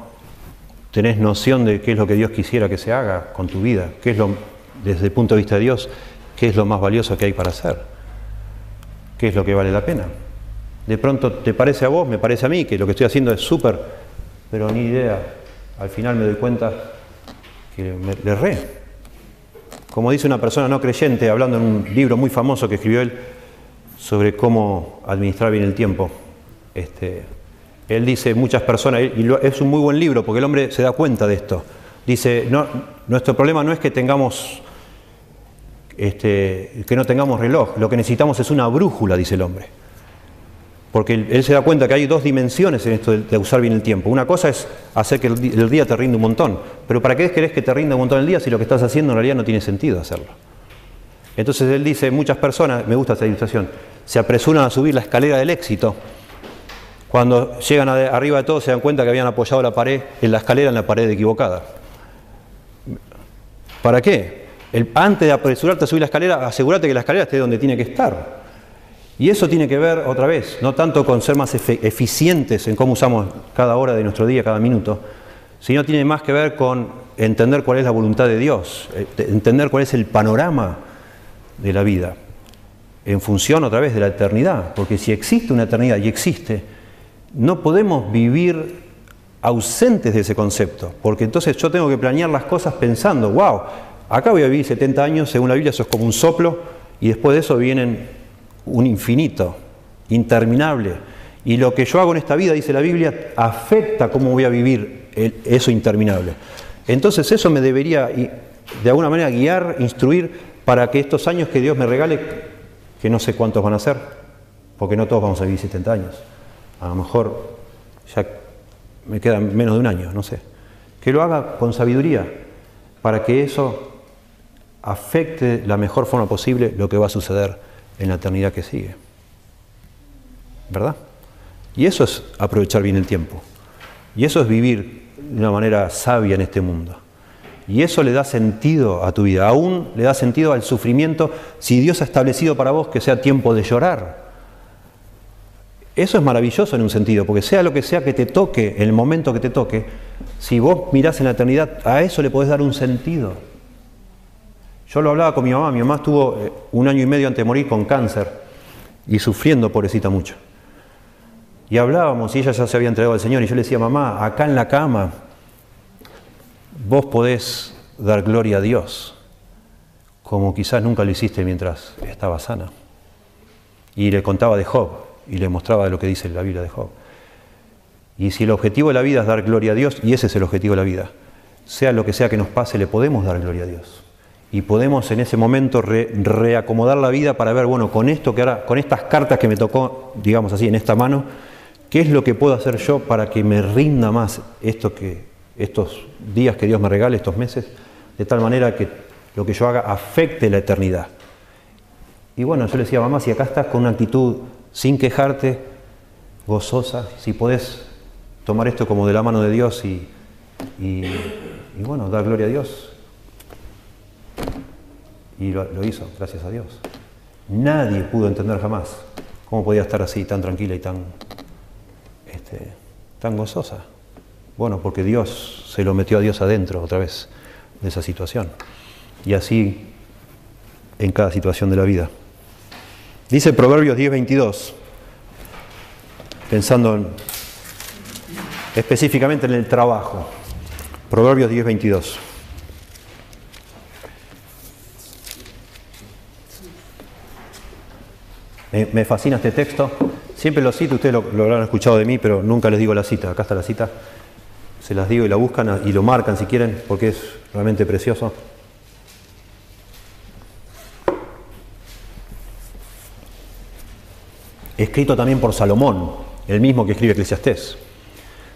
tenés noción de qué es lo que Dios quisiera que se haga con tu vida, qué es lo, desde el punto de vista de Dios, qué es lo más valioso que hay para hacer, qué es lo que vale la pena. De pronto te parece a vos, me parece a mí, que lo que estoy haciendo es súper, pero ni idea. Al final me doy cuenta que me, le erré. Como dice una persona no creyente, hablando en un libro muy famoso que escribió él sobre cómo administrar bien el tiempo, este, él dice, muchas personas, y es un muy buen libro porque el hombre se da cuenta de esto, dice, no, nuestro problema no es que tengamos este, que no tengamos reloj. Lo que necesitamos es una brújula, dice el hombre. Porque él, se da cuenta que hay dos dimensiones en esto de, usar bien el tiempo. Una cosa es hacer que el, día te rinda un montón. Pero ¿para qué querés que te rinda un montón el día si lo que estás haciendo en realidad no tiene sentido hacerlo? Entonces él dice, muchas personas, me gusta esta ilustración, se apresuran a subir la escalera del éxito. Cuando llegan arriba de todo se dan cuenta que habían apoyado la pared en la escalera en la pared equivocada. ¿Para qué? antes de apresurarte a subir la escalera, asegúrate que la escalera esté donde tiene que estar. Y eso tiene que ver, otra vez, no tanto con ser más eficientes en cómo usamos cada hora de nuestro día, cada minuto, sino tiene más que ver con entender cuál es la voluntad de Dios, eh, entender cuál es el panorama de la vida, en función otra vez de la eternidad, porque si existe una eternidad y existe, no podemos vivir ausentes de ese concepto, porque entonces yo tengo que planear las cosas pensando, wow, Acá voy a vivir 70 años, según la Biblia eso es como un soplo, y después de eso vienen un infinito, interminable. Y lo que yo hago en esta vida, dice la Biblia, afecta cómo voy a vivir eso interminable. Entonces eso me debería, de alguna manera, guiar, instruir para que estos años que Dios me regale, que no sé cuántos van a ser, porque no todos vamos a vivir 70 años. A lo mejor ya me quedan menos de un año, no sé. Que lo haga con sabiduría, para que eso afecte la mejor forma posible lo que va a suceder en la eternidad que sigue. ¿Verdad? Y eso es aprovechar bien el tiempo. Y eso es vivir de una manera sabia en este mundo. Y eso le da sentido a tu vida. Aún le da sentido al sufrimiento si Dios ha establecido para vos que sea tiempo de llorar. Eso es maravilloso en un sentido, porque sea lo que sea que te toque, en el momento que te toque, si vos mirás en la eternidad, a eso le podés dar un sentido. Yo lo hablaba con mi mamá, mi mamá estuvo eh, un año y medio antes de morir con cáncer y sufriendo, pobrecita, mucho. Y hablábamos y ella ya se había entregado al Señor y yo le decía, mamá, acá en la cama vos podés dar gloria a Dios como quizás nunca lo hiciste mientras estaba sana. Y le contaba de Job y le mostraba lo que dice la Biblia de Job. Y si el objetivo de la vida es dar gloria a Dios, y ese es el objetivo de la vida, sea lo que sea que nos pase, le podemos dar gloria a Dios. Y podemos en ese momento reacomodar la vida para ver, bueno, con esto que ahora, con estas cartas que me tocó, digamos así, en esta mano, ¿qué es lo que puedo hacer yo para que me rinda más esto que, estos días que Dios me regale, estos meses, de tal manera que lo que yo haga afecte la eternidad? Y bueno, yo le decía, mamá, si acá estás con una actitud sin quejarte, gozosa, si podés tomar esto como de la mano de Dios y, y, bueno, dar gloria a Dios. Y lo, hizo, gracias a Dios. Nadie pudo entender jamás cómo podía estar así, tan tranquila y tan, este, tan gozosa. Bueno, porque Dios se lo metió a Dios adentro otra vez de esa situación. Y así en cada situación de la vida. Dice Proverbios 10:22, pensando en específicamente en el trabajo. Proverbios 10, 22. Me, fascina este texto. Siempre lo cito, ustedes lo, habrán escuchado de mí, pero nunca les digo la cita. Acá está la cita. Se las digo y la buscan y lo marcan si quieren, porque es realmente precioso. Escrito también por Salomón, el mismo que escribe Eclesiastés.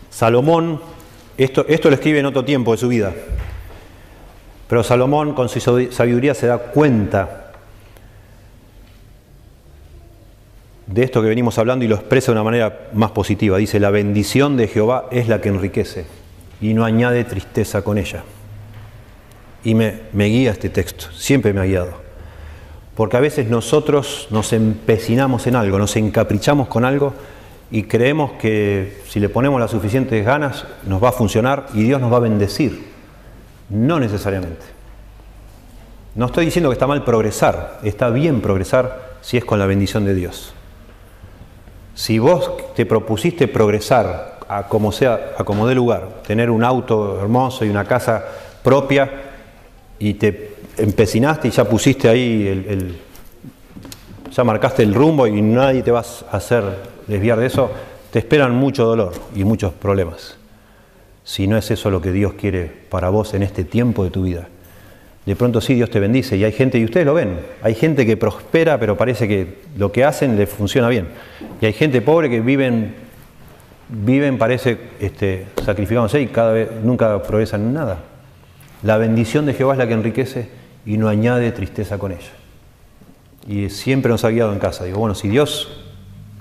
Salomón, esto, esto lo escribe en otro tiempo de su vida, pero Salomón con su sabiduría se da cuenta de esto que venimos hablando y lo expresa de una manera más positiva. Dice, la bendición de Jehová es la que enriquece y no añade tristeza con ella. Y me, me guía este texto, siempre me ha guiado. Porque a veces nosotros nos empecinamos en algo, nos encaprichamos con algo y creemos que si le ponemos las suficientes ganas nos va a funcionar y Dios nos va a bendecir. No necesariamente. No estoy diciendo que está mal progresar, está bien progresar si es con la bendición de Dios. Si vos te propusiste progresar a como sea, a como dé lugar, tener un auto hermoso y una casa propia y te empecinaste y ya pusiste ahí el ya marcaste el rumbo y nadie te va a hacer desviar de eso, te esperan mucho dolor y muchos problemas. Si no es eso lo que Dios quiere para vos en este tiempo de tu vida. De pronto sí, Dios te bendice y hay gente, y ustedes lo ven, hay gente que prospera pero parece que lo que hacen le funciona bien. Y hay gente pobre que viven, viven parece, este, sacrificándose y cada vez nunca progresan en nada. La bendición de Jehová es la que enriquece y no añade tristeza con ella. Y siempre nos ha guiado en casa. Digo, bueno, si Dios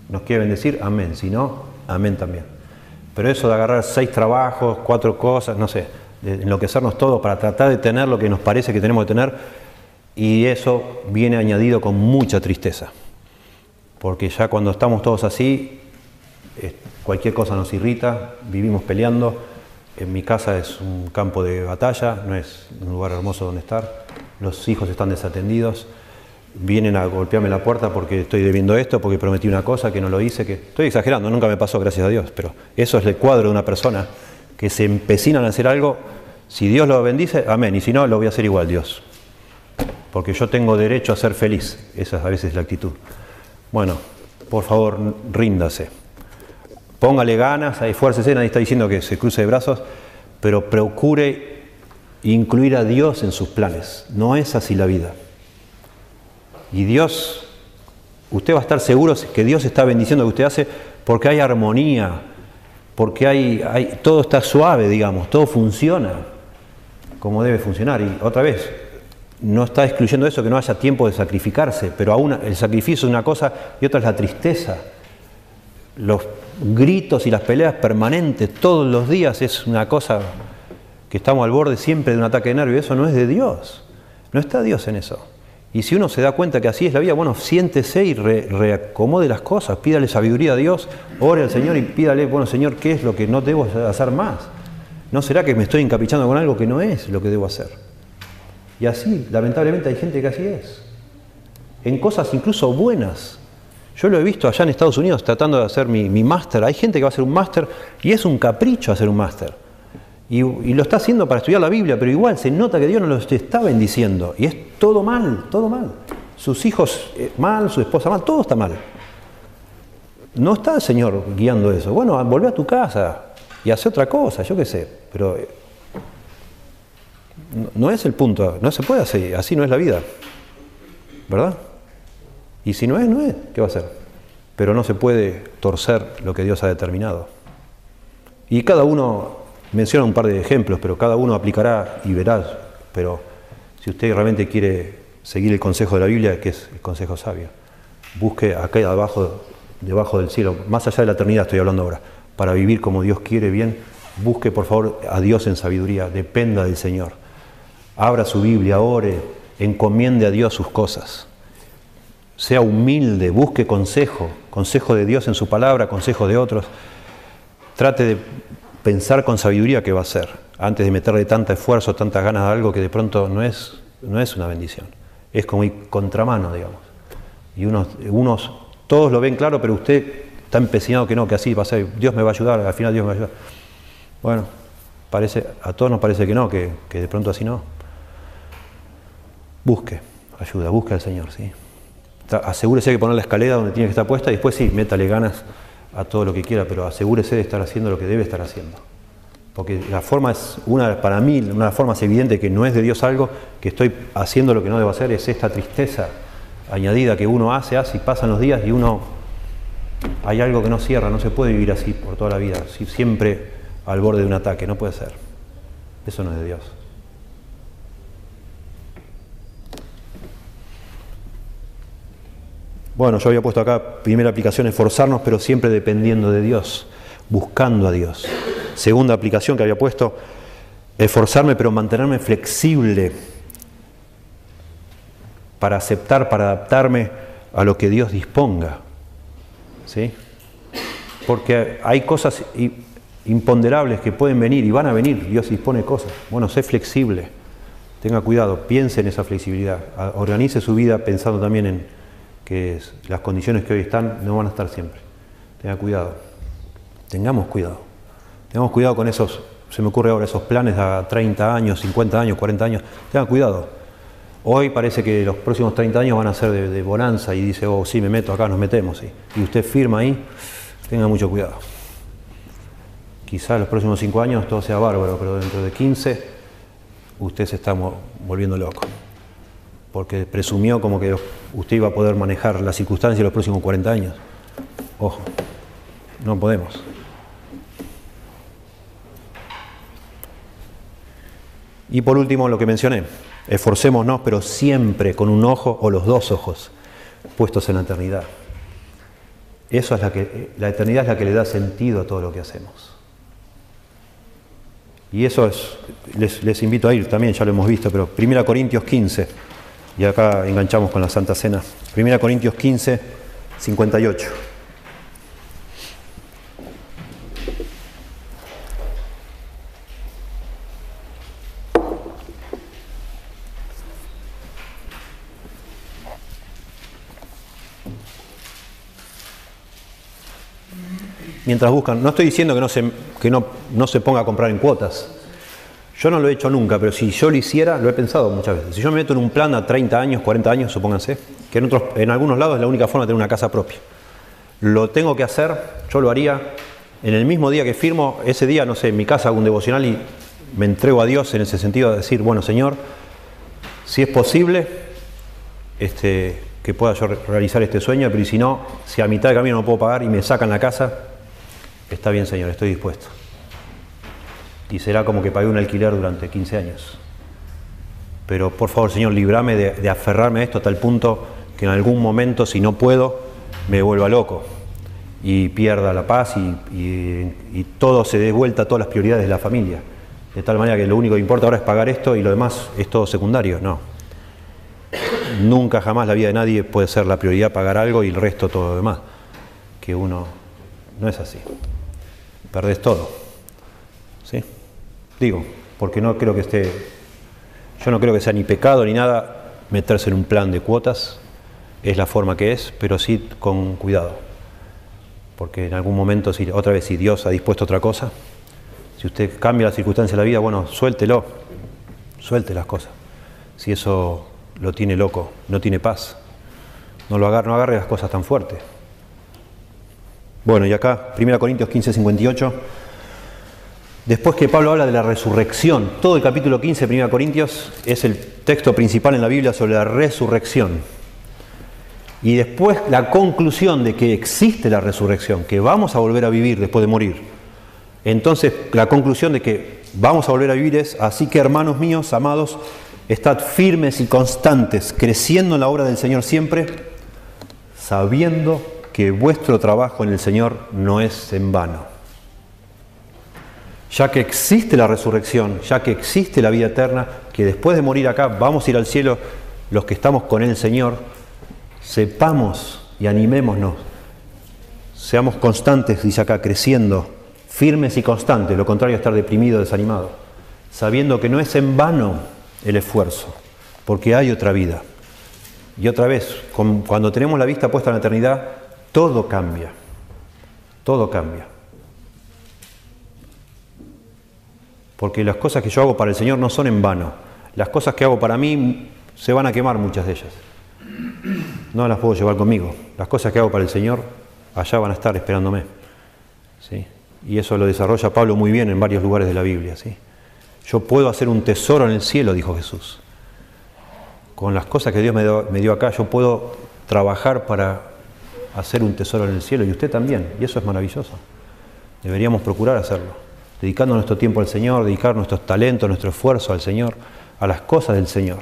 nos quiere bendecir, amén. Si no, amén también. Pero eso de agarrar seis trabajos, cuatro cosas, no sé, enloquecernos todos para tratar de tener lo que nos parece que tenemos que tener, y eso viene añadido con mucha tristeza. Porque ya cuando estamos todos así, cualquier cosa nos irrita, vivimos peleando. En mi casa es un campo de batalla, no es un lugar hermoso donde estar. Los hijos están desatendidos vienen a golpearme la puerta porque estoy debiendo esto, porque prometí una cosa que no lo hice, que estoy exagerando, nunca me pasó, gracias a Dios, pero eso es el cuadro de una persona que se empecinan a hacer algo, si Dios lo bendice, amén, y si no, lo voy a hacer igual, Dios, porque yo tengo derecho a ser feliz, esa es a veces la actitud. Bueno, por favor, ríndase, póngale ganas, esfuércese, nadie está diciendo que se cruce de brazos, pero procure incluir a Dios en sus planes, no es así la vida. Y Dios, usted va a estar seguro que Dios está bendiciendo lo que usted hace porque hay armonía, porque hay, hay, todo está suave, digamos, todo funciona como debe funcionar. Y otra vez, no está excluyendo eso que no haya tiempo de sacrificarse, pero aún el sacrificio es una cosa y otra es la tristeza. Los gritos y las peleas permanentes todos los días es una cosa que estamos al borde siempre de un ataque de nervio. Eso no es de Dios. No está Dios en eso. Y si uno se da cuenta que así es la vida, bueno, siéntese y reacomode las cosas, pídale sabiduría a Dios, ore al Señor y pídale, bueno, Señor, ¿qué es lo que no debo hacer más? ¿No será que me estoy encaprichando con algo que no es lo que debo hacer? Y así, lamentablemente, hay gente que así es. En cosas incluso buenas. Yo lo he visto allá en Estados Unidos tratando de hacer mi, mi máster. Hay gente que va a hacer un máster y es un capricho hacer un máster. Y, lo está haciendo para estudiar la Biblia, pero igual se nota que Dios no lo está bendiciendo. Y es todo mal, todo mal. Sus hijos eh, mal, su esposa mal, todo está mal. No está el Señor guiando eso. Bueno, volvé a tu casa y hace otra cosa, yo qué sé. Pero eh, no es el punto, no se puede hacer, así no es la vida. ¿Verdad? Y si no es, no es. ¿Qué va a hacer? Pero no se puede torcer lo que Dios ha determinado. Y cada uno menciona un par de ejemplos, pero cada uno aplicará y verás. Pero si usted realmente quiere seguir el consejo de la Biblia, que es el consejo sabio, busque acá abajo, debajo del cielo, más allá de la eternidad estoy hablando ahora, para vivir como Dios quiere bien, busque por favor a Dios en sabiduría, dependa del Señor. Abra su Biblia, ore, encomiende a Dios sus cosas sea humilde, busque consejo, consejo de Dios en su palabra, consejo de otros. Trate de pensar con sabiduría qué va a hacer, antes de meterle tanto esfuerzo, tantas ganas a algo que de pronto no es, no es una bendición. Es como ir contramano, digamos. Y unos, unos, todos lo ven claro, pero usted está empecinado que no, que así va a ser, Dios me va a ayudar, al final Dios me va a ayudar. Bueno, parece, a todos nos parece que no, que, que de pronto así no. Busque ayuda, busque al Señor, ¿sí? asegúrese de poner la escalera donde tiene que estar puesta y después sí, métale ganas a todo lo que quiera, pero asegúrese de estar haciendo lo que debe estar haciendo. Porque la forma es, una, para mí, una de las formas evidentes que no es de Dios algo, que estoy haciendo lo que no debo hacer, es esta tristeza añadida que uno hace, hace y pasan los días y uno, hay algo que no cierra, no se puede vivir así por toda la vida, siempre al borde de un ataque, no puede ser. Eso no es de Dios. Bueno, yo había puesto acá, primera aplicación, esforzarnos, pero siempre dependiendo de Dios, buscando a Dios. Segunda aplicación que había puesto, esforzarme, pero mantenerme flexible para aceptar, para adaptarme a lo que Dios disponga. ¿Sí? Porque hay cosas imponderables que pueden venir y van a venir, Dios dispone cosas. Bueno, sé flexible, tenga cuidado, piense en esa flexibilidad, organice su vida pensando también en que las condiciones que hoy están no van a estar siempre. Tenga cuidado. Tengamos cuidado. Tengamos cuidado con esos, se me ocurre ahora, esos planes a 30 años, 50 años, 40 años. Tenga cuidado. Hoy parece que los próximos 30 años van a ser de, bonanza y dice, oh, sí, me meto acá, nos metemos. Y usted firma ahí, tenga mucho cuidado. Quizás los próximos 5 años todo sea bárbaro, pero dentro de 15 usted se está volviendo loco porque presumió como que usted iba a poder manejar las circunstancias en los próximos 40 años. Ojo, no podemos. Y por último, lo que mencioné, esforcémonos, pero siempre con un ojo o los dos ojos puestos en la eternidad. Eso es la que, la eternidad es la que le da sentido a todo lo que hacemos. Y eso es, les, les invito a ir también, ya lo hemos visto, pero 1 Corintios 15. Y acá enganchamos con la Santa Cena. Primera Corintios 15, 58. Mientras buscan, no estoy diciendo que no se, que no, no se ponga a comprar en cuotas, yo no lo he hecho nunca, pero si yo lo hiciera, lo he pensado muchas veces. Si yo me meto en un plan a 30 años, 40 años, supónganse, que en, otros, en algunos lados es la única forma de tener una casa propia. Lo tengo que hacer, yo lo haría en el mismo día que firmo, ese día, no sé, en mi casa hago un devocional y me entrego a Dios en ese sentido de decir, bueno, Señor, si es posible, este, que pueda yo realizar este sueño, pero si no, si a mitad de camino no puedo pagar y me sacan la casa, está bien, Señor, estoy dispuesto y será como que pagué un alquiler durante 15 años. Pero por favor, Señor, librame de, aferrarme a esto a tal punto que en algún momento, si no puedo, me vuelva loco y pierda la paz y, todo se dé vuelta a todas las prioridades de la familia. De tal manera que lo único que importa ahora es pagar esto y lo demás es todo secundario. No. Nunca jamás la vida de nadie puede ser la prioridad pagar algo y el resto todo lo demás. Que uno no es así. Perdés todo. Porque no creo que esté, yo no creo que sea ni pecado ni nada meterse en un plan de cuotas, es la forma que es, pero sí con cuidado. Porque en algún momento, si, otra vez, si Dios ha dispuesto otra cosa, Si usted cambia la circunstancia de la vida, bueno, suéltelo, suelte las cosas. Si eso lo tiene loco, no tiene paz, no lo agarre, no agarre las cosas tan fuertes. Bueno, y acá, 1 Corintios 15, 58. Después que Pablo habla de la resurrección, todo el capítulo 15 de 1 Corintios es el texto principal en la Biblia sobre la resurrección. Y después la conclusión de que existe la resurrección, que vamos a volver a vivir después de morir. Entonces la conclusión de que vamos a volver a vivir es, así que hermanos míos, amados, estad firmes y constantes, creciendo en la obra del Señor siempre, sabiendo que vuestro trabajo en el Señor no es en vano ya que existe la resurrección, ya que existe la vida eterna, que después de morir acá vamos a ir al cielo, los que estamos con el Señor, sepamos y animémonos, seamos constantes, dice acá, creciendo, firmes y constantes, lo contrario a estar deprimido, desanimado, sabiendo que no es en vano el esfuerzo, porque hay otra vida. Y otra vez, cuando tenemos la vista puesta en la eternidad, todo cambia, todo cambia. Porque las cosas que yo hago para el Señor no son en vano. Las cosas que hago para mí se van a quemar muchas de ellas. No las puedo llevar conmigo. Las cosas que hago para el Señor allá van a estar esperándome. ¿sí? Y eso lo desarrolla Pablo muy bien en varios lugares de la Biblia. ¿sí? Yo puedo hacer un tesoro en el cielo, dijo Jesús. Con las cosas que Dios me dio, me dio acá, yo puedo trabajar para hacer un tesoro en el cielo y usted también. Y eso es maravilloso. Deberíamos procurar hacerlo dedicando nuestro tiempo al Señor, dedicar nuestros talentos, nuestro esfuerzo al Señor, a las cosas del Señor.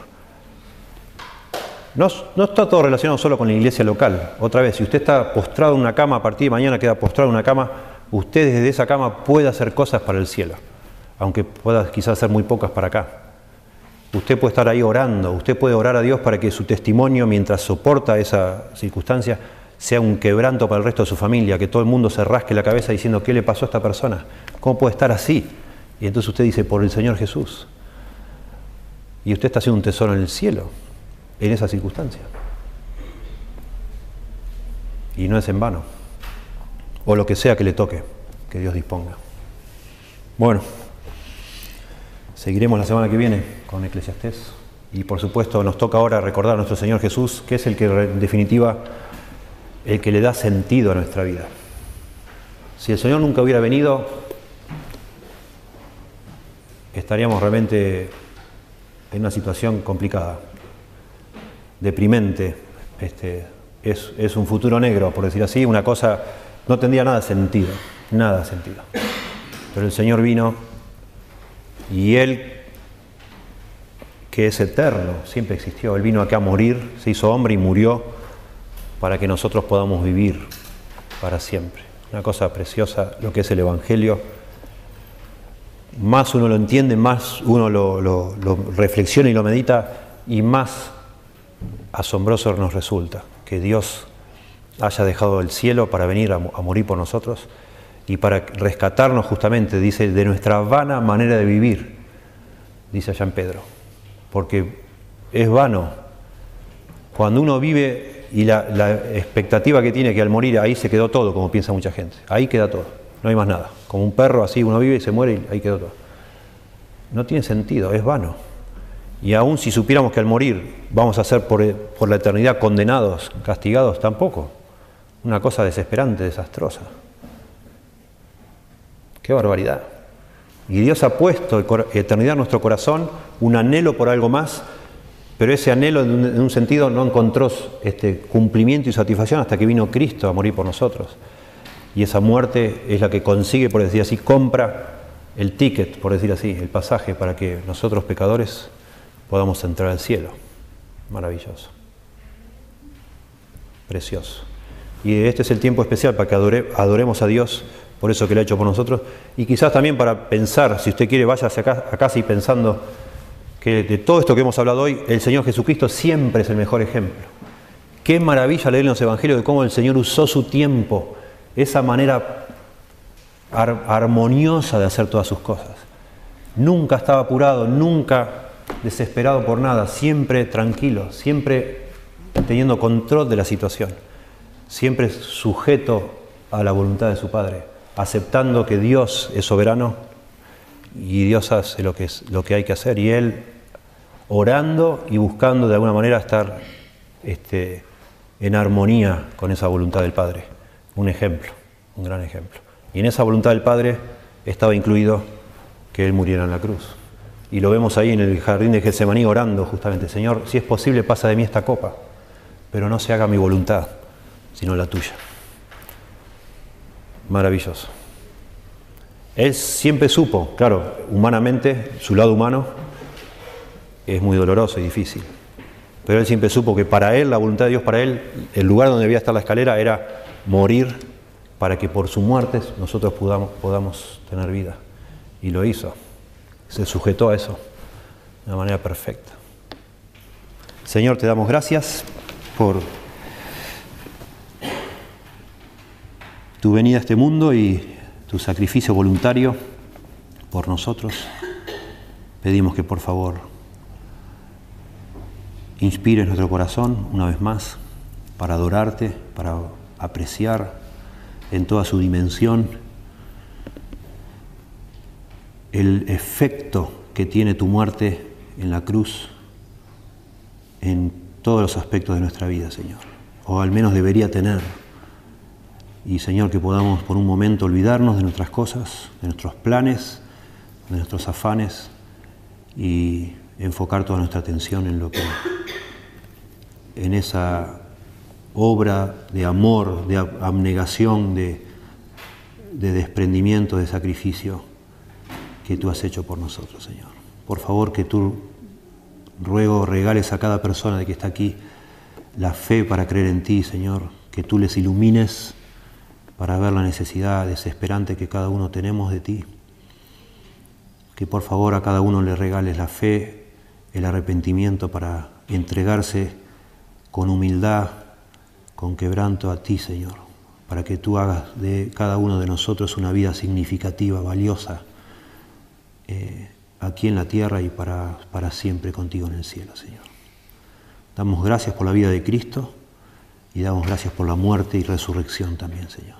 No, está todo relacionado solo con la iglesia local. Otra vez, si usted está postrado en una cama, a partir de mañana queda postrado en una cama, usted desde esa cama puede hacer cosas para el cielo, aunque pueda quizás hacer muy pocas para acá. Usted puede estar ahí orando, usted puede orar a Dios para que su testimonio, mientras soporta esa circunstancia, sea un quebranto para el resto de su familia, que todo el mundo se rasque la cabeza diciendo, ¿qué le pasó a esta persona? ¿Cómo puede estar así? Y entonces usted dice, por el Señor Jesús. Y usted está haciendo un tesoro en el cielo, en esa circunstancia. Y no es en vano. O lo que sea que le toque, que Dios disponga. Bueno, seguiremos la semana que viene con Eclesiastés. Y por supuesto nos toca ahora recordar a nuestro Señor Jesús, que es el que en definitiva el que le da sentido a nuestra vida. Si el Señor nunca hubiera venido, estaríamos realmente en una situación complicada, deprimente. Este, es, es, un futuro negro, por decir así, una cosa no tendría nada sentido, nada sentido. Pero el Señor vino y Él, que es eterno, siempre existió, Él vino acá a morir, se hizo hombre y murió para que nosotros podamos vivir para siempre. Una cosa preciosa lo que es el Evangelio. Más uno lo entiende, más uno lo, reflexiona y lo medita, y más asombroso nos resulta que Dios haya dejado el cielo para venir a, a morir por nosotros y para rescatarnos justamente, dice, de nuestra vana manera de vivir, dice allá en Pedro. Porque es vano. Cuando uno vive y la, expectativa que tiene que al morir ahí se quedó todo, como piensa mucha gente. Ahí queda todo, no hay más nada. Como un perro así, uno vive y se muere y ahí quedó todo. No tiene sentido, es vano. Y aún si supiéramos que al morir vamos a ser por, por la eternidad condenados, castigados, tampoco. Una cosa desesperante, desastrosa. Qué barbaridad. Y Dios ha puesto eternidad en nuestro corazón, un anhelo por algo más pero ese anhelo en un, sentido no encontró este cumplimiento y satisfacción hasta que vino Cristo a morir por nosotros. Y esa muerte es la que consigue, por decir así, compra el ticket, por decir así, el pasaje para que nosotros pecadores podamos entrar al cielo. Maravilloso. Precioso. Y este es el tiempo especial para que adoremos a Dios por eso que lo ha hecho por nosotros. Y quizás también para pensar, si usted quiere, vaya acá, a casa y pensando que de todo esto que hemos hablado hoy, el Señor Jesucristo siempre es el mejor ejemplo. Qué maravilla leer en los Evangelios de cómo el Señor usó su tiempo, esa manera armoniosa de hacer todas sus cosas. Nunca estaba apurado, nunca desesperado por nada, siempre tranquilo, siempre teniendo control de la situación, siempre sujeto a la voluntad de su Padre, aceptando que Dios es soberano y Dios hace lo que, es, lo que hay que hacer y Él orando y buscando de alguna manera estar este, en armonía con esa voluntad del Padre. Un ejemplo, un gran ejemplo. Y en esa voluntad del Padre estaba incluido que Él muriera en la cruz. Y lo vemos ahí en el jardín de Getsemaní orando justamente, Señor, si es posible pasa de mí esta copa, pero no se haga mi voluntad, sino la tuya. Maravilloso. Él siempre supo, claro, humanamente, su lado humano es muy doloroso y difícil, pero él siempre supo que para él, la voluntad de Dios para él, el lugar donde debía estar la escalera era morir para que por su muerte nosotros podamos, podamos tener vida. Y lo hizo. Se sujetó a eso de una manera perfecta. Señor, te damos gracias por tu venida a este mundo y tu sacrificio voluntario por nosotros. Pedimos que por favor inspires nuestro corazón una vez más para adorarte, para apreciar en toda su dimensión el efecto que tiene tu muerte en la cruz en todos los aspectos de nuestra vida, Señor. O al menos debería tener. Y Señor, que podamos por un momento olvidarnos de nuestras cosas, de nuestros planes, de nuestros afanes y enfocar toda nuestra atención en lo que en esa obra de amor, de abnegación, de, de desprendimiento, de sacrificio que tú has hecho por nosotros, Señor. Por favor, que tú ruego regales a cada persona que está aquí la fe para creer en ti, Señor, que tú les ilumines para ver la necesidad desesperante que cada uno tenemos de ti. Que por favor a cada uno le regales la fe, el arrepentimiento para entregarse con humildad, con quebranto a ti, Señor, para que tú hagas de cada uno de nosotros una vida significativa, valiosa, eh, aquí en la tierra y para, para siempre contigo en el cielo, Señor. Damos gracias por la vida de Cristo y damos gracias por la muerte y resurrección también, Señor.